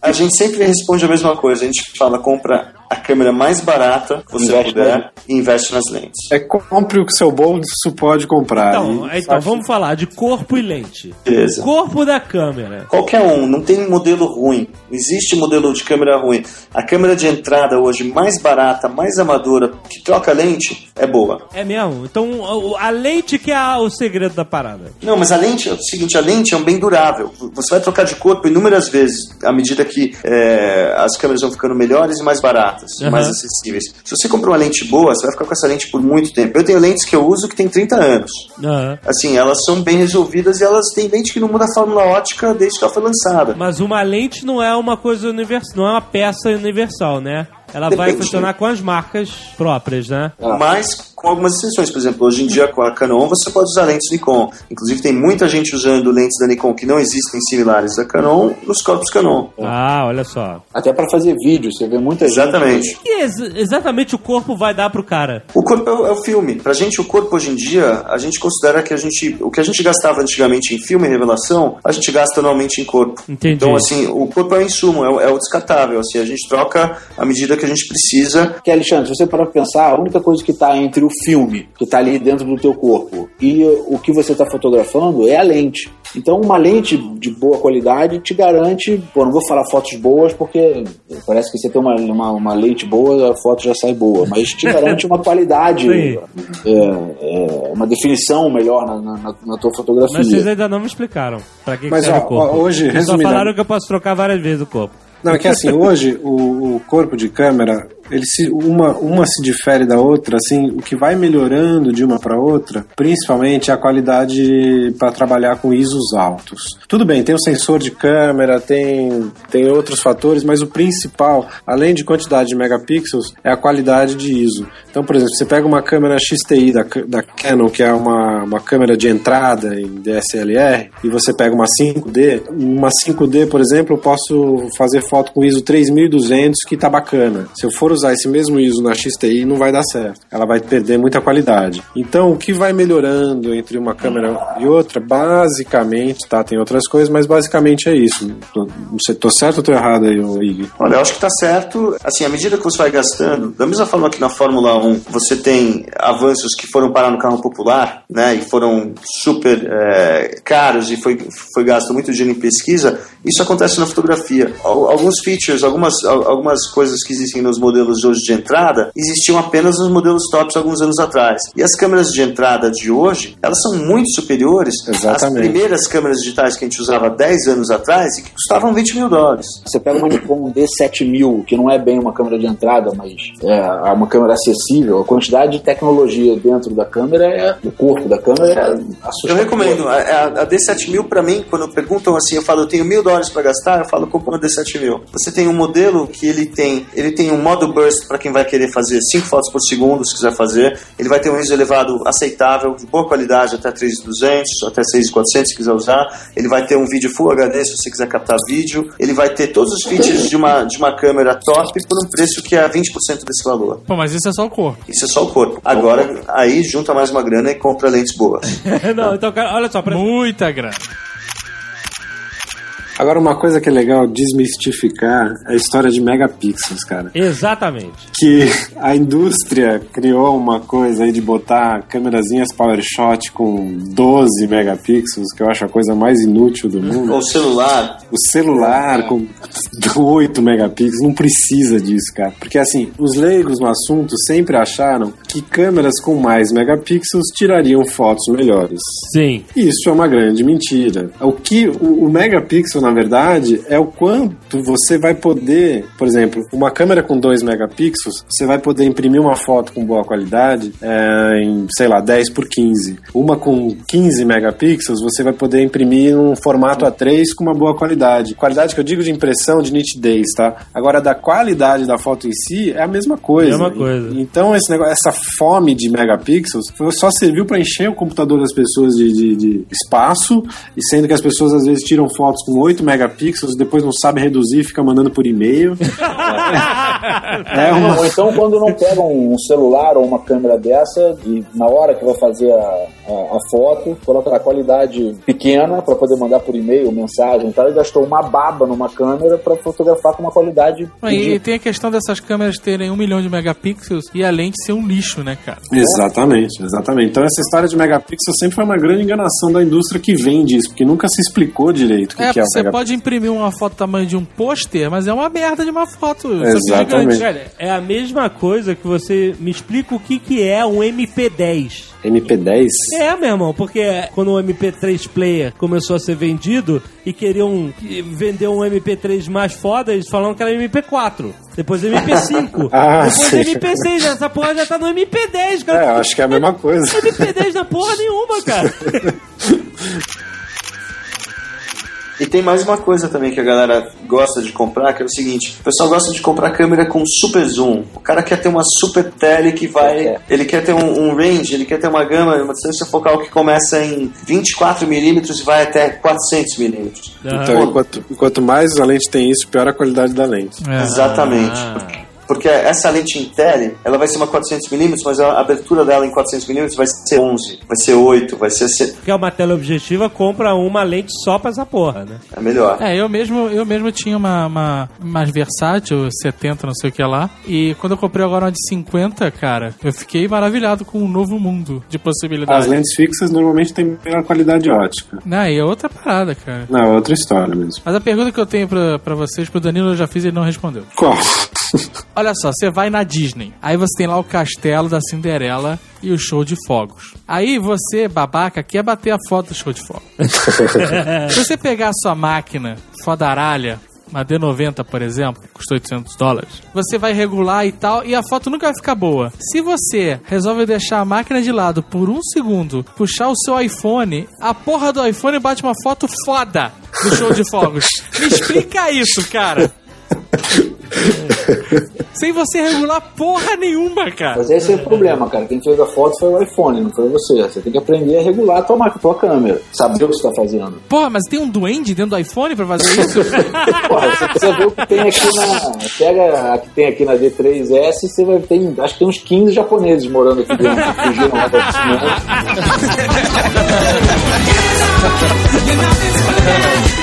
a gente sempre responde a mesma coisa. A gente fala, compra a câmera mais barata que você Investe puder e investe nas lentes. É compre o que seu bolso pode comprar. Então, E então vamos falar de corpo e lente. Beleza. Corpo da câmera. Qualquer um, não tem modelo ruim. Não existe modelo de câmera ruim. A câmera de entrada hoje mais barata, mais amadora, que troca lente, é boa. É mesmo? Então a lente que é o segredo da parada. Não, mas a lente é o seguinte, a lente é um bem durável. Você vai trocar de corpo inúmeras vezes à medida que é, as câmeras vão ficando melhores e mais baratas, Aham. mais acessíveis. Se você comprar uma lente boa, você vai ficar com essa lente por muito tempo. Eu tenho lentes que eu uso que tem 30 anos. Aham. Assim, elas são bem resolvidas e elas têm lente que não muda a fórmula ótica desde que ela foi lançada. Mas uma lente não é uma coisa universal, não é uma peça universal, né? Ela vai Depende. funcionar com as marcas próprias, né? Mas com algumas exceções. Por exemplo, hoje em dia com a Canon você pode usar lentes Nikon. Inclusive tem muita gente usando lentes da Nikon que não existem similares da Canon nos corpos Canon. Ah, olha só. Até pra fazer vídeo, você vê muita gente. Exatamente. O que ex- exatamente o corpo vai dar pro cara? O corpo é o, é o filme. Pra gente, o corpo hoje em dia, a gente considera que a gente. O que a gente gastava antigamente em filme e revelação, a gente gasta anualmente em corpo. Entendi. Então, assim, o corpo é o insumo, é o, é o descartável. Assim, a gente troca à medida que a gente precisa. Porque, Alexandre, se você parar pra pensar, a única coisa que está entre o filme, que está ali dentro do teu corpo, e o que você está fotografando é a lente. Então, uma lente de boa qualidade te garante, pô, não vou falar fotos boas, porque parece que você tem uma, uma, uma lente boa, a foto já sai boa, mas te garante uma qualidade, é, é, uma definição melhor na, na, na tua fotografia. Mas vocês ainda não me explicaram pra que, que Mas, serve ó, o corpo. ó, hoje, Vocês só falaram que eu posso trocar várias vezes o corpo. Não, é que assim, hoje o, o corpo de câmera, ele se, uma, uma se difere da outra, assim, o que vai melhorando de uma para outra, principalmente é a qualidade para trabalhar com ISOs altos. Tudo bem, tem o sensor de câmera, tem, tem outros fatores, mas o principal, além de quantidade de megapixels, é a qualidade de ISO. Então, por exemplo, você pega uma câmera XTI da, da Canon, que é uma, uma câmera de entrada em DSLR, e você pega uma 5D, uma 5D, por exemplo, eu posso fazer foto com ISO 3200 que tá bacana. Se eu for usar esse mesmo ISO na XTI, não vai dar certo. Ela vai perder muita qualidade. Então, o que vai melhorando entre uma câmera e outra, basicamente, tá? Tem outras coisas, mas basicamente é isso. Sei, tô certo ou tô errado aí, Ig? Olha, eu acho que tá certo. Assim, à medida que você vai gastando, da mesma forma que na Fórmula 1 você tem avanços que foram parar no carro popular, né, e foram super é, caros e foi, foi gasto muito dinheiro em pesquisa, isso acontece na fotografia. Al- Alguns features, algumas, al- algumas coisas que existem nos modelos modelos de hoje de entrada existiam apenas nos modelos tops alguns anos atrás. E as câmeras de entrada de hoje, elas são muito superiores às Exatamente. primeiras câmeras digitais que a gente usava 10 anos atrás e que custavam 20 mil dólares. Você pega uma Nikon D7000, que não é bem uma câmera de entrada, mas é uma câmera acessível, a quantidade de tecnologia dentro da câmera, é, o corpo da câmera é assustador. Eu recomendo. A, a, a D7000, pra mim, quando perguntam assim, eu falo, eu tenho mil dólares pra gastar, eu falo, compra uma D7000. Você tem um modelo que ele tem, ele tem um modo burst pra quem vai querer fazer 5 fotos por segundo, se quiser fazer. Ele vai ter um ISO elevado aceitável, de boa qualidade, até 3200, até 6400, se quiser usar. Ele vai ter um vídeo Full HD, se você quiser captar vídeo. Ele vai ter todos os features de uma, de uma câmera top por um preço que é 20% desse valor. Pô, mas isso é só o corpo. Isso é só o corpo. Agora, aí junta mais uma grana e compra lentes boas. não, então, cara, olha só, pra... Muita grana. Agora, uma coisa que é legal desmistificar é a história de megapixels, cara. Exatamente. Que a indústria criou uma coisa aí de botar câmerazinhas PowerShot com 12 megapixels, que eu acho a coisa mais inútil do mundo. O celular, O celular com 8 megapixels não precisa disso, cara. Porque assim, os leigos no assunto sempre acharam que câmeras com mais megapixels tirariam fotos melhores. Sim. Isso é uma grande mentira. O que o, o megapixel, na verdade, é o quanto você vai poder, por exemplo, uma câmera com 2 megapixels, você vai poder imprimir uma foto com boa qualidade é, em, sei lá, 10 por 15. Uma com 15 megapixels, você vai poder imprimir num formato A3 com uma boa qualidade. Qualidade que eu digo de impressão, de nitidez, tá? Agora, da qualidade da foto em si, é a mesma coisa. Mesma coisa. Então, esse negócio, essa fome de megapixels só serviu para encher o computador das pessoas de, de- de espaço, e sendo que as pessoas às vezes tiram fotos com 8 megapixels, depois não sabem reduzir e fica mandando por e-mail. é uma. Ou então quando não pegam um celular ou uma câmera dessa e na hora que vai fazer a, a, a foto, coloca a qualidade pequena para poder mandar por e-mail, mensagem e tal, e gastou uma baba numa câmera para fotografar com uma qualidade Aí ridícula. tem a questão dessas câmeras terem um milhão de megapixels e a lente ser um lixo, né, cara? Exatamente, exatamente. Então essa história de megapixels sempre foi uma grande enganação da indústria que vende isso, porque nunca se explicou direito o que, É, que é o você megapixel. pode imprimir uma foto do tamanho de um pôster, mas é uma merda de uma foto. que Exatamente. gigante. Cara, é a mesma coisa que você me explica o que, que é um MP10. MP10? É, meu irmão, porque quando o MP3 Player começou a ser vendido e queriam vender um MP3 mais foda, eles falaram que era MP4. Depois MP5. Ah, depois sim. MP6. Essa porra já tá no MP10, É, cara. eu acho que é a mesma coisa. MP10 na porra nenhuma, cara. E tem mais uma coisa também que a galera gosta de comprar, que é o seguinte: o pessoal gosta de comprar câmera com super zoom. O cara quer ter uma super tele que vai. Ele quer ter um, um range, ele quer ter uma gama, uma distância focal que começa em 24mm e vai até 400mm. Então, enquanto, enquanto mais a lente tem isso, pior a qualidade da lente. É. Exatamente. Porque essa lente em tele, ela vai ser uma 400mm, mas a abertura dela em 400mm vai ser 11, vai ser 8, vai ser. se- Porque uma tela objetiva compra uma lente só pra essa porra, né? É melhor. É, eu mesmo, eu mesmo tinha uma, uma mais versátil, 70, não sei o que lá. E quando eu comprei agora uma de 50, cara, eu fiquei maravilhado com um novo mundo de As possibilidades. lentes fixas normalmente têm melhor qualidade ótica. Não, e é outra parada, cara. Não, é outra história mesmo. Mas a pergunta que eu tenho pra, pra vocês, pro Danilo, eu já fiz e ele não respondeu. Qual? Olha só, você vai na Disney, aí você tem lá o castelo da Cinderela e o show de fogos. Aí você, babaca, quer bater a foto do show de fogos. Se você pegar a sua máquina fodaralha, uma D90, por exemplo, custa 800 dólares, você vai regular e tal, e a foto nunca vai ficar boa. Se você resolve deixar a máquina de lado por um segundo, puxar o seu iPhone, a porra do iPhone bate uma foto foda do show de fogos. Me explica isso, cara. Sem você regular porra nenhuma, cara. Mas esse é o problema, cara. Quem fez a foto foi o iPhone, não foi você. Você tem que aprender a regular a tua, tua câmera. Saber o que você tá fazendo. Porra, mas tem um duende dentro do iPhone pra fazer isso? porra, você precisa ver o que tem aqui na. Pega a que tem aqui na D3S e você vai ter. Acho que tem uns 15 japoneses morando aqui dentro. Fugindo lá da piscina.